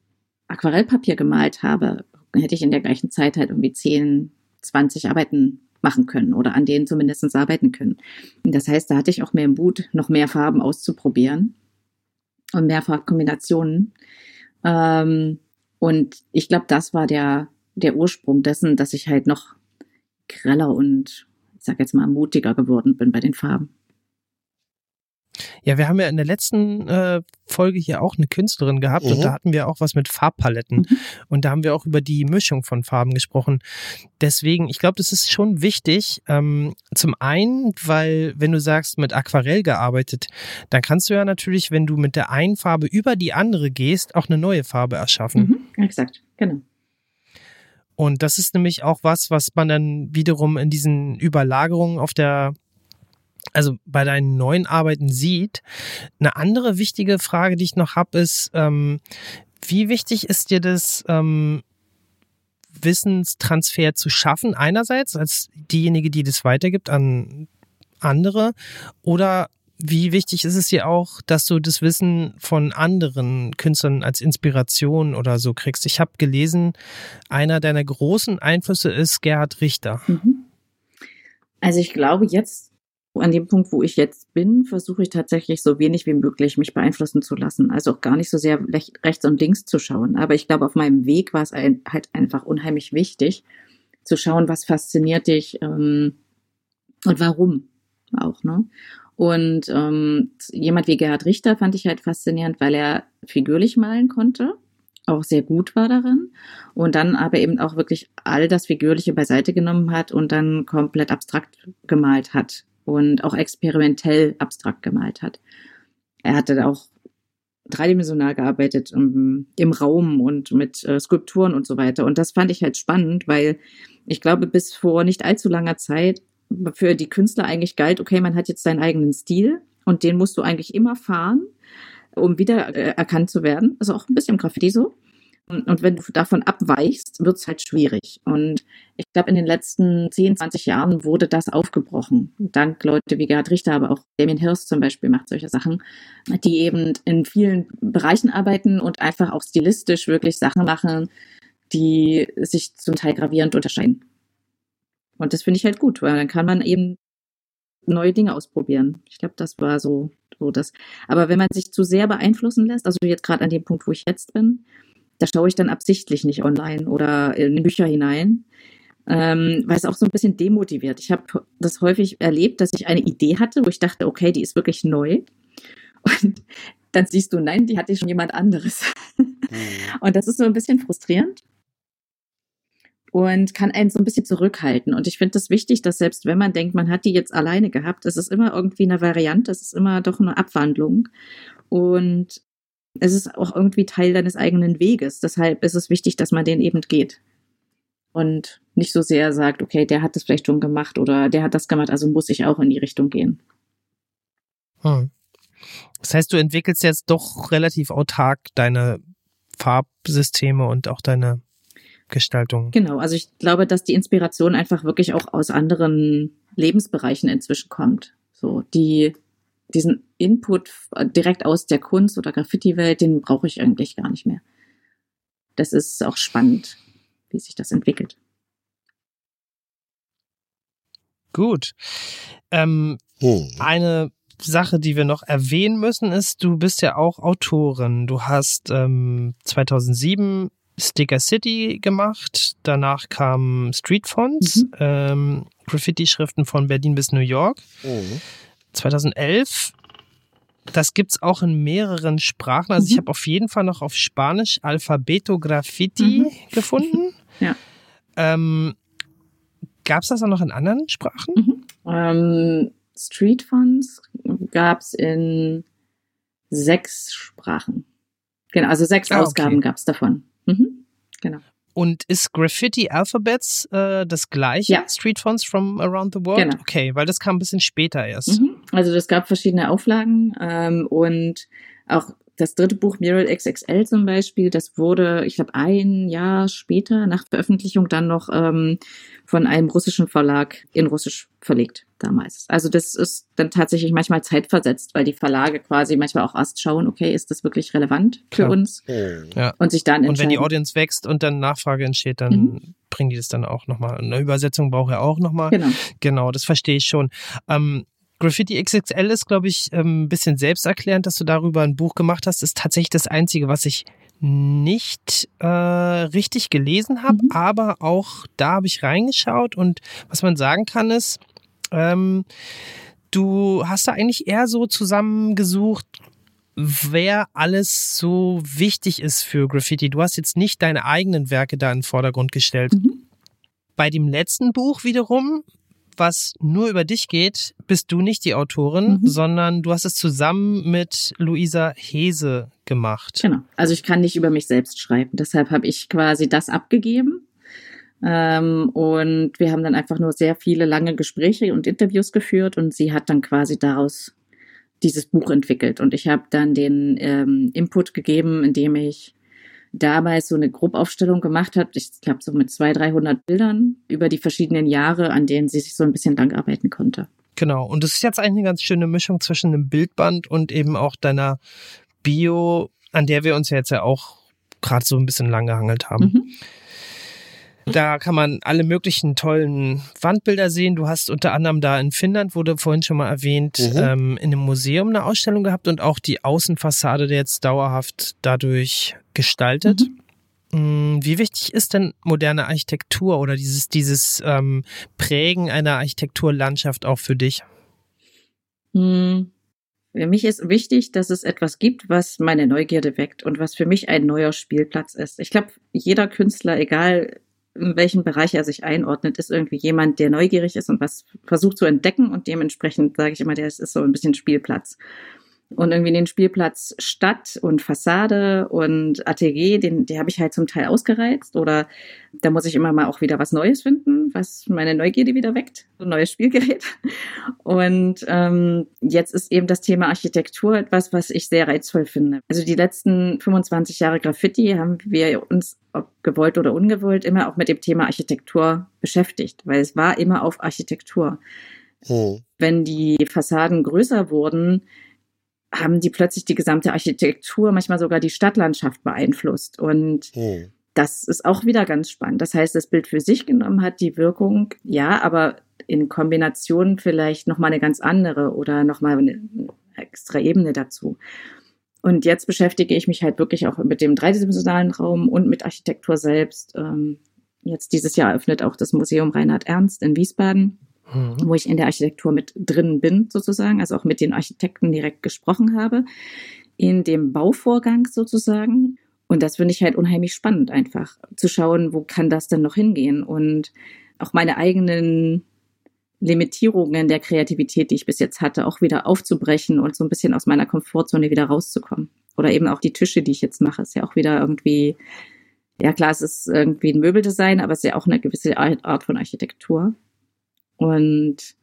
D: Aquarellpapier gemalt habe, hätte ich in der gleichen Zeit halt irgendwie 10, 20 Arbeiten machen können oder an denen zumindest arbeiten können. Und das heißt, da hatte ich auch mehr Mut, noch mehr Farben auszuprobieren und mehr Farbkombinationen. Ähm, und ich glaube, das war der, der Ursprung dessen, dass ich halt noch greller und, ich sag jetzt mal, mutiger geworden bin bei den Farben.
A: Ja, wir haben ja in der letzten äh, Folge hier auch eine Künstlerin gehabt mhm. und da hatten wir auch was mit Farbpaletten. Mhm. Und da haben wir auch über die Mischung von Farben gesprochen. Deswegen, ich glaube, das ist schon wichtig. Ähm, zum einen, weil wenn du sagst, mit Aquarell gearbeitet, dann kannst du ja natürlich, wenn du mit der einen Farbe über die andere gehst, auch eine neue Farbe erschaffen.
D: Mhm. Exakt, genau.
A: Und das ist nämlich auch was, was man dann wiederum in diesen Überlagerungen auf der also bei deinen neuen Arbeiten sieht. Eine andere wichtige Frage, die ich noch habe, ist, ähm, wie wichtig ist dir das, ähm, Wissenstransfer zu schaffen, einerseits als diejenige, die das weitergibt an andere, oder wie wichtig ist es dir auch, dass du das Wissen von anderen Künstlern als Inspiration oder so kriegst? Ich habe gelesen, einer deiner großen Einflüsse ist Gerhard Richter. Mhm.
D: Also ich glaube, jetzt an dem Punkt, wo ich jetzt bin, versuche ich tatsächlich so wenig wie möglich mich beeinflussen zu lassen. Also auch gar nicht so sehr rechts und links zu schauen. Aber ich glaube, auf meinem Weg war es ein, halt einfach unheimlich wichtig, zu schauen, was fasziniert dich ähm, und warum auch. Ne? Und ähm, jemand wie Gerhard Richter fand ich halt faszinierend, weil er figürlich malen konnte, auch sehr gut war darin und dann aber eben auch wirklich all das Figürliche beiseite genommen hat und dann komplett abstrakt gemalt hat und auch experimentell abstrakt gemalt hat. Er hatte auch dreidimensional gearbeitet im, im Raum und mit äh, Skulpturen und so weiter. Und das fand ich halt spannend, weil ich glaube, bis vor nicht allzu langer Zeit für die Künstler eigentlich galt, okay, man hat jetzt seinen eigenen Stil und den musst du eigentlich immer fahren, um wieder äh, erkannt zu werden. Also auch ein bisschen Graffiti so. Und wenn du davon abweichst, wird es halt schwierig. Und ich glaube, in den letzten 10, 20 Jahren wurde das aufgebrochen. Dank Leute wie Gerhard Richter, aber auch Damien Hirst zum Beispiel macht solche Sachen, die eben in vielen Bereichen arbeiten und einfach auch stilistisch wirklich Sachen machen, die sich zum Teil gravierend unterscheiden. Und das finde ich halt gut, weil dann kann man eben neue Dinge ausprobieren. Ich glaube, das war so, so das. Aber wenn man sich zu sehr beeinflussen lässt, also jetzt gerade an dem Punkt, wo ich jetzt bin, da schaue ich dann absichtlich nicht online oder in Bücher hinein, ähm, weil es auch so ein bisschen demotiviert. Ich habe das häufig erlebt, dass ich eine Idee hatte, wo ich dachte, okay, die ist wirklich neu. Und dann siehst du, nein, die hatte schon jemand anderes. Mhm. Und das ist so ein bisschen frustrierend und kann einen so ein bisschen zurückhalten. Und ich finde das wichtig, dass selbst wenn man denkt, man hat die jetzt alleine gehabt, es ist immer irgendwie eine Variante, es ist immer doch eine Abwandlung. Und es ist auch irgendwie Teil deines eigenen Weges. Deshalb ist es wichtig, dass man den eben geht. Und nicht so sehr sagt, okay, der hat das vielleicht schon gemacht oder der hat das gemacht, also muss ich auch in die Richtung gehen.
A: Hm. Das heißt, du entwickelst jetzt doch relativ autark deine Farbsysteme und auch deine Gestaltung.
D: Genau, also ich glaube, dass die Inspiration einfach wirklich auch aus anderen Lebensbereichen inzwischen kommt. So, die diesen Input direkt aus der Kunst- oder Graffiti-Welt, den brauche ich eigentlich gar nicht mehr. Das ist auch spannend, wie sich das entwickelt.
A: Gut. Ähm, hm. Eine Sache, die wir noch erwähnen müssen, ist, du bist ja auch Autorin. Du hast ähm, 2007 Sticker City gemacht, danach kam Street Fonts, mhm. ähm, Graffiti-Schriften von Berlin bis New York. Mhm. 2011. Das gibt's auch in mehreren Sprachen. Also mhm. ich habe auf jeden Fall noch auf Spanisch Alfabeto Graffiti mhm. gefunden.
D: Ja.
A: Ähm, Gab es das auch noch in anderen Sprachen? Mhm.
D: Ähm, Street Fonts gab es in sechs Sprachen. Genau, also sechs ah, Ausgaben okay. gab es davon. Mhm. Genau.
A: Und ist Graffiti Alphabets äh, das gleiche? Ja. Street Fonts from Around the World? Genau. Okay, weil das kam ein bisschen später erst.
D: Mhm. Also das gab verschiedene Auflagen ähm, und auch das dritte Buch Mural XXL zum Beispiel, das wurde, ich glaube, ein Jahr später nach Veröffentlichung dann noch ähm, von einem russischen Verlag in Russisch verlegt damals. Also das ist dann tatsächlich manchmal zeitversetzt, weil die Verlage quasi manchmal auch erst schauen, okay, ist das wirklich relevant für Klar. uns?
A: Ja.
D: Und sich dann
A: Und wenn die Audience wächst und dann Nachfrage entsteht, dann mhm. bringen die das dann auch nochmal. Eine Übersetzung braucht er auch nochmal.
D: Genau.
A: Genau, das verstehe ich schon. Ähm, Graffiti XXL ist, glaube ich, ähm, ein bisschen selbsterklärend, dass du darüber ein Buch gemacht hast. Ist tatsächlich das Einzige, was ich nicht äh, richtig gelesen habe, mhm. aber auch da habe ich reingeschaut und was man sagen kann ist, ähm, Du hast da eigentlich eher so zusammengesucht, wer alles so wichtig ist für Graffiti. Du hast jetzt nicht deine eigenen Werke da in den Vordergrund gestellt.
D: Mhm.
A: Bei dem letzten Buch wiederum, was nur über dich geht, bist du nicht die Autorin,
D: Mhm.
A: sondern du hast es zusammen mit Luisa Hese gemacht.
D: Genau. Also ich kann nicht über mich selbst schreiben. Deshalb habe ich quasi das abgegeben. Ähm, und wir haben dann einfach nur sehr viele lange Gespräche und Interviews geführt und sie hat dann quasi daraus dieses Buch entwickelt. Und ich habe dann den ähm, Input gegeben, indem ich damals so eine Gruppaufstellung gemacht habe. Ich glaube so mit 200, 300 Bildern über die verschiedenen Jahre, an denen sie sich so ein bisschen lang arbeiten konnte.
A: Genau. Und das ist jetzt eigentlich eine ganz schöne Mischung zwischen einem Bildband und eben auch deiner Bio, an der wir uns ja jetzt ja auch gerade so ein bisschen lang gehangelt haben.
D: Mhm.
A: Da kann man alle möglichen tollen Wandbilder sehen. Du hast unter anderem da in Finnland, wurde vorhin schon mal erwähnt,
C: Mhm.
A: ähm, in einem Museum eine Ausstellung gehabt und auch die Außenfassade der jetzt dauerhaft dadurch gestaltet. Mm, Wie wichtig ist denn moderne Architektur oder dieses, dieses ähm, Prägen einer Architekturlandschaft auch für dich?
D: Hm. Für mich ist wichtig, dass es etwas gibt, was meine Neugierde weckt und was für mich ein neuer Spielplatz ist. Ich glaube, jeder Künstler, egal in welchem Bereich er sich einordnet, ist irgendwie jemand, der neugierig ist und was versucht zu entdecken und dementsprechend sage ich immer, der ist so ein bisschen Spielplatz. Und irgendwie den Spielplatz Stadt und Fassade und Atelier, den, die habe ich halt zum Teil ausgereizt. Oder da muss ich immer mal auch wieder was Neues finden, was meine Neugierde wieder weckt. So ein neues Spielgerät. Und ähm, jetzt ist eben das Thema Architektur etwas, was ich sehr reizvoll finde. Also die letzten 25 Jahre Graffiti haben wir uns, ob gewollt oder ungewollt, immer auch mit dem Thema Architektur beschäftigt, weil es war immer auf Architektur.
C: Hm.
D: Wenn die Fassaden größer wurden, haben die plötzlich die gesamte Architektur, manchmal sogar die Stadtlandschaft beeinflusst. Und
C: Hm.
D: das ist auch wieder ganz spannend. Das heißt, das Bild für sich genommen hat die Wirkung, ja, aber in Kombination vielleicht nochmal eine ganz andere oder nochmal eine extra Ebene dazu. Und jetzt beschäftige ich mich halt wirklich auch mit dem dreidimensionalen Raum und mit Architektur selbst. Ähm, Jetzt dieses Jahr eröffnet auch das Museum Reinhard Ernst in Wiesbaden
A: Mhm.
D: wo ich in der Architektur mit drin bin, sozusagen, also auch mit den Architekten direkt gesprochen habe, in dem Bauvorgang sozusagen. Und das finde ich halt unheimlich spannend, einfach zu schauen, wo kann das denn noch hingehen und auch meine eigenen Limitierungen der Kreativität, die ich bis jetzt hatte, auch wieder aufzubrechen und so ein bisschen aus meiner Komfortzone wieder rauszukommen. Oder eben auch die Tische, die ich jetzt mache, ist ja auch wieder irgendwie, ja klar, es ist irgendwie ein Möbeldesign, aber es ist ja auch eine gewisse Art von Architektur. Und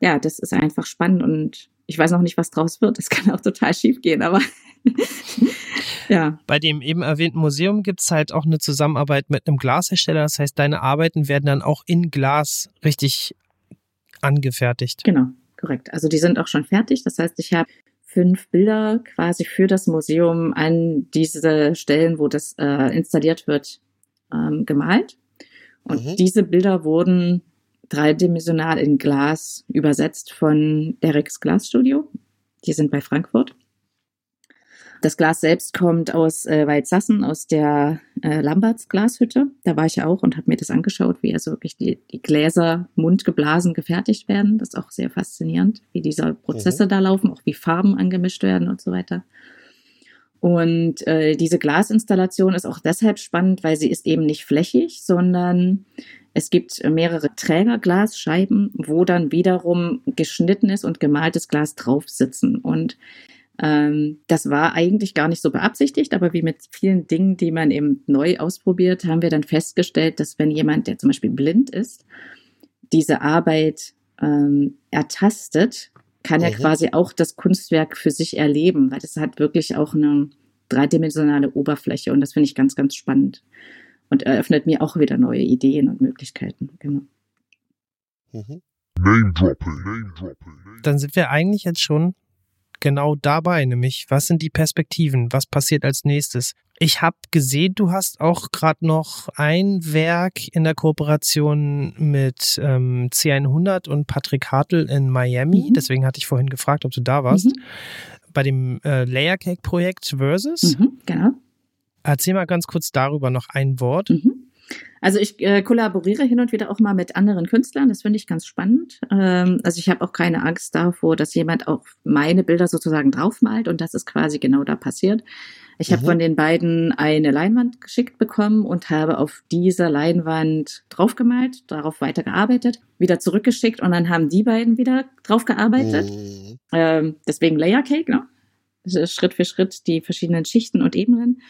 D: ja, das ist einfach spannend und ich weiß noch nicht, was draus wird. Das kann auch total schief gehen, aber ja.
A: Bei dem eben erwähnten Museum gibt es halt auch eine Zusammenarbeit mit einem Glashersteller. Das heißt, deine Arbeiten werden dann auch in Glas richtig angefertigt.
D: Genau, korrekt. Also die sind auch schon fertig. Das heißt, ich habe fünf Bilder quasi für das Museum an diese Stellen, wo das äh, installiert wird, ähm, gemalt. Und
C: Mhm.
D: diese Bilder wurden dreidimensional in Glas übersetzt von Erics Glasstudio. Die sind bei Frankfurt. Das Glas selbst kommt aus äh, Waldsassen, aus der äh, Lamberts Glashütte. Da war ich ja auch und habe mir das angeschaut, wie also wirklich die, die Gläser mundgeblasen gefertigt werden. Das ist auch sehr faszinierend, wie diese Prozesse da laufen, auch wie Farben angemischt werden und so weiter. Und äh, diese Glasinstallation ist auch deshalb spannend, weil sie ist eben nicht flächig, sondern es gibt mehrere Trägerglasscheiben, wo dann wiederum geschnittenes und gemaltes Glas drauf sitzen. Und ähm, das war eigentlich gar nicht so beabsichtigt, aber wie mit vielen Dingen, die man eben neu ausprobiert, haben wir dann festgestellt, dass wenn jemand, der zum Beispiel blind ist, diese Arbeit ähm, ertastet, kann er
C: Mhm.
D: quasi auch das Kunstwerk für sich erleben, weil es hat wirklich auch eine dreidimensionale Oberfläche und das finde ich ganz, ganz spannend und eröffnet mir auch wieder neue Ideen und Möglichkeiten. Genau.
C: Mhm.
H: Name dropping. Name dropping.
A: Dann sind wir eigentlich jetzt schon genau dabei, nämlich was sind die Perspektiven, was passiert als nächstes. Ich habe gesehen, du hast auch gerade noch ein Werk in der Kooperation mit ähm, C100 und Patrick Hartl in Miami.
D: Mhm.
A: Deswegen hatte ich vorhin gefragt, ob du da warst.
D: Mhm.
A: Bei dem äh, Layer Cake Projekt Versus.
D: Mhm, genau.
A: Erzähl mal ganz kurz darüber noch ein Wort.
D: Mhm. Also ich äh, kollaboriere hin und wieder auch mal mit anderen Künstlern, das finde ich ganz spannend. Ähm, also ich habe auch keine Angst davor, dass jemand auch meine Bilder sozusagen draufmalt und das ist quasi genau da passiert. Ich habe
C: Mhm.
D: von den beiden eine Leinwand geschickt bekommen und habe auf dieser Leinwand draufgemalt, darauf weitergearbeitet, wieder zurückgeschickt und dann haben die beiden wieder draufgearbeitet.
C: Mhm.
D: Ähm, deswegen Layer Cake, ne? Das ist Schritt für Schritt die verschiedenen Schichten und Ebenen.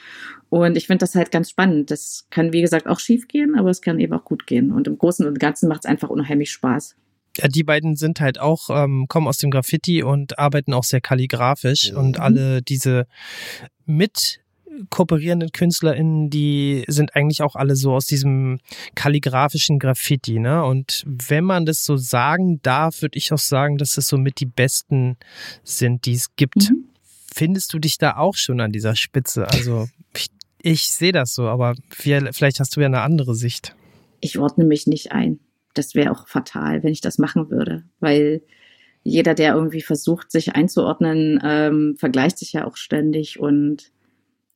D: Und ich finde das halt ganz spannend. Das kann, wie gesagt, auch schief gehen, aber es kann eben auch gut gehen. Und im Großen und Ganzen macht es einfach unheimlich Spaß.
A: Ja, die beiden sind halt auch, ähm, kommen aus dem Graffiti und arbeiten auch sehr kalligrafisch.
C: Mhm.
A: Und alle diese mit kooperierenden KünstlerInnen, die sind eigentlich auch alle so aus diesem kalligrafischen Graffiti, ne? Und wenn man das so sagen darf, würde ich auch sagen, dass es somit die besten sind, die es gibt.
D: Mhm.
A: Findest du dich da auch schon an dieser Spitze? Also ich, ich sehe das so, aber vielleicht hast du ja eine andere Sicht.
D: Ich ordne mich nicht ein. Das wäre auch fatal, wenn ich das machen würde, weil jeder, der irgendwie versucht, sich einzuordnen, ähm, vergleicht sich ja auch ständig und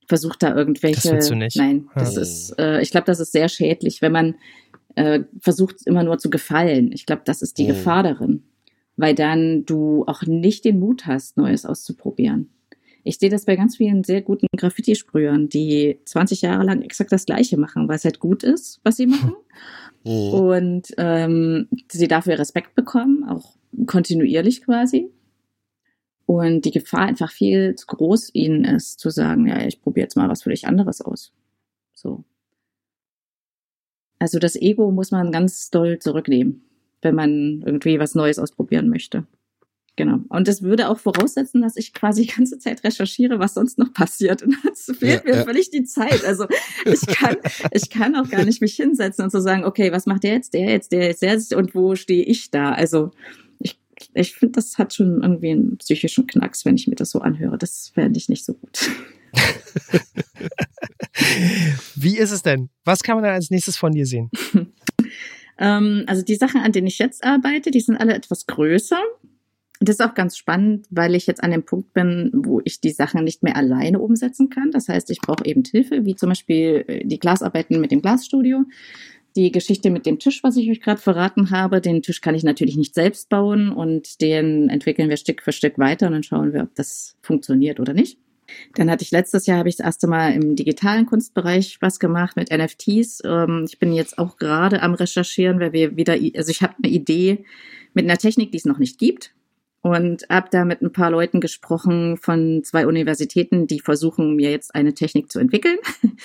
D: versucht da irgendwelche.
A: Das willst du nicht.
D: Nein, das
C: Ja.
D: ist, äh, ich glaube, das ist sehr schädlich, wenn man äh, versucht immer nur zu gefallen. Ich glaube, das ist die
C: Mhm.
D: Gefahr darin, weil dann du auch nicht den Mut hast, Neues auszuprobieren. Ich sehe das bei ganz vielen sehr guten Graffiti-Sprühern, die 20 Jahre lang exakt das Gleiche machen, weil es halt gut ist, was sie machen
C: Mhm.
D: und ähm, sie dafür Respekt bekommen, auch kontinuierlich quasi. Und die Gefahr einfach viel zu groß ihnen ist, zu sagen, ja, ich probiere jetzt mal was völlig anderes aus. So. Also das Ego muss man ganz doll zurücknehmen, wenn man irgendwie was Neues ausprobieren möchte. Genau. Und das würde auch voraussetzen, dass ich quasi die ganze Zeit recherchiere, was sonst noch passiert. Und dazu fehlt
C: Ja,
D: mir
C: ja.
D: völlig die Zeit. Also ich kann, ich kann auch gar nicht mich hinsetzen und so sagen, okay, was macht der jetzt, der jetzt, der jetzt, der jetzt und wo stehe ich da? Also ich, ich finde, das hat schon irgendwie einen psychischen Knacks, wenn ich mir das so anhöre. Das fände ich nicht so gut.
A: Wie ist es denn? Was kann man dann als nächstes von dir sehen?
D: Ähm, also die Sachen, an denen ich jetzt arbeite, die sind alle etwas größer. Das ist auch ganz spannend, weil ich jetzt an dem Punkt bin, wo ich die Sachen nicht mehr alleine umsetzen kann. Das heißt, ich brauche eben Hilfe, wie zum Beispiel äh, die Glasarbeiten mit dem Glasstudio. Die Geschichte mit dem Tisch, was ich euch gerade verraten habe, den Tisch kann ich natürlich nicht selbst bauen und den entwickeln wir Stück für Stück weiter und dann schauen wir, ob das funktioniert oder nicht. Dann hatte ich letztes Jahr, habe ich das erste Mal im digitalen Kunstbereich was gemacht mit NFTs. Ähm, ich bin jetzt auch gerade am Recherchieren, weil wir wieder, also ich habe eine Idee mit einer Technik, die es noch nicht gibt. Und habe da mit ein paar Leuten gesprochen von zwei Universitäten, die versuchen, mir jetzt eine Technik zu entwickeln.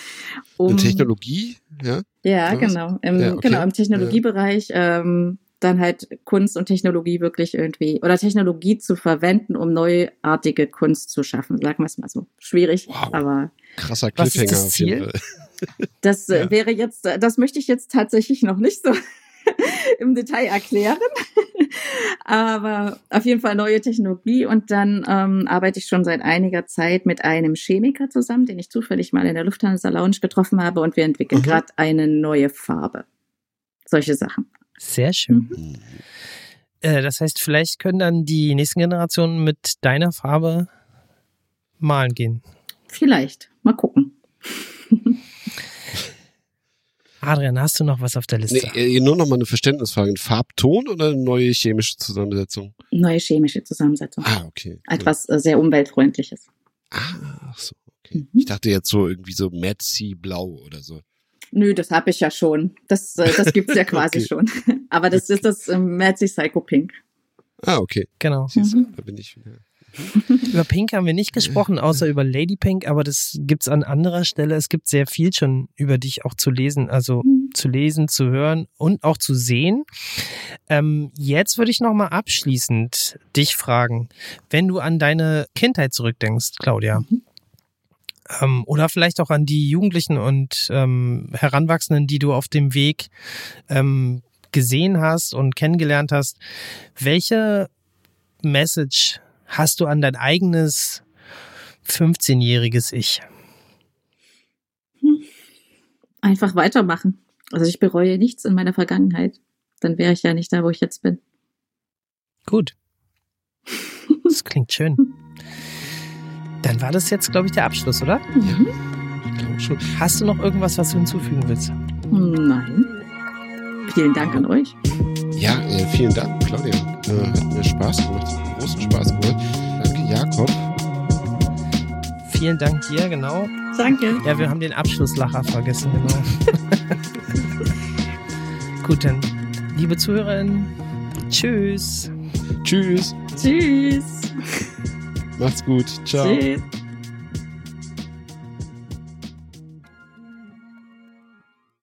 C: Eine Technologie, ja?
D: Ja, genau. Im,
C: Ja, okay.
D: Genau, im Technologiebereich ähm, dann halt Kunst und Technologie wirklich irgendwie oder Technologie zu verwenden, um neuartige Kunst zu schaffen, sagen wir es mal so. Schwierig,
C: Wow.
D: aber
C: Krasser
A: Was ist
C: Cliffhanger
A: das
C: auf jeden? Fall.
D: das äh,
C: Ja.
D: wäre jetzt, äh, das möchte ich jetzt tatsächlich noch nicht so im Detail erklären. Aber auf jeden Fall neue Technologie und dann ähm, arbeite ich schon seit einiger Zeit mit einem Chemiker zusammen, den ich zufällig mal in der Lufthansa Lounge getroffen habe und wir entwickeln
C: Mhm.
D: gerade eine neue Farbe. Solche Sachen.
A: Sehr schön.
C: Mhm.
A: Äh, das heißt, vielleicht können dann die nächsten Generationen mit deiner Farbe malen gehen.
D: Vielleicht. Mal gucken.
A: Adrian, hast du noch was auf der Liste?
C: Nee, äh, nur noch mal eine Verständnisfrage. Ein Farbton oder eine neue chemische Zusammensetzung?
D: Neue chemische Zusammensetzung.
C: Ah, okay. cool.
D: Etwas äh, sehr umweltfreundliches.
C: Ah, ach so, okay.
D: Mhm.
C: Ich dachte jetzt so irgendwie so Mad Sea Blau oder so.
D: Nö, das habe ich ja schon. Das, äh, das gibt's ja quasi
C: Okay.
D: schon. Aber das ist das Mercy Psycho Pink.
C: Ah, okay.
A: Genau.
C: Siehst du,
D: Mhm.
C: da bin ich wieder.
A: Über Pink haben wir nicht gesprochen, außer über Lady Pink, aber das gibt's an anderer Stelle. Es gibt sehr viel schon über dich auch zu lesen, also
D: Mhm.
A: zu lesen, zu hören und auch zu sehen. Ähm, jetzt würde ich noch mal abschließend dich fragen, wenn du an deine Kindheit zurückdenkst, Claudia,
D: Mhm.
A: ähm, oder vielleicht auch an die Jugendlichen und ähm, Heranwachsenden, die du auf dem Weg ähm, gesehen hast und kennengelernt hast, welche Message hast du an dein eigenes 15-jähriges Ich?
D: Einfach weitermachen. Also ich bereue nichts in meiner Vergangenheit. Dann wäre ich ja nicht da, wo ich jetzt bin.
A: Gut. Das klingt schön. Dann war das jetzt, glaube ich, der Abschluss, oder?
D: Mhm.
C: Ich glaube schon.
A: Hast du noch irgendwas, was du hinzufügen willst?
D: Nein. Vielen Dank an euch.
C: Ja, äh, vielen Dank, Claudia. Äh, hat mir Spaß gemacht, großen Spaß gemacht. Danke, Jakob.
A: Vielen Dank dir, genau.
D: Danke.
A: Ja, wir haben den Abschlusslacher vergessen, genau. Gut, dann, liebe Zuhörerinnen, tschüss.
C: Tschüss.
D: Tschüss.
C: Macht's gut. Ciao.
D: Tschüss.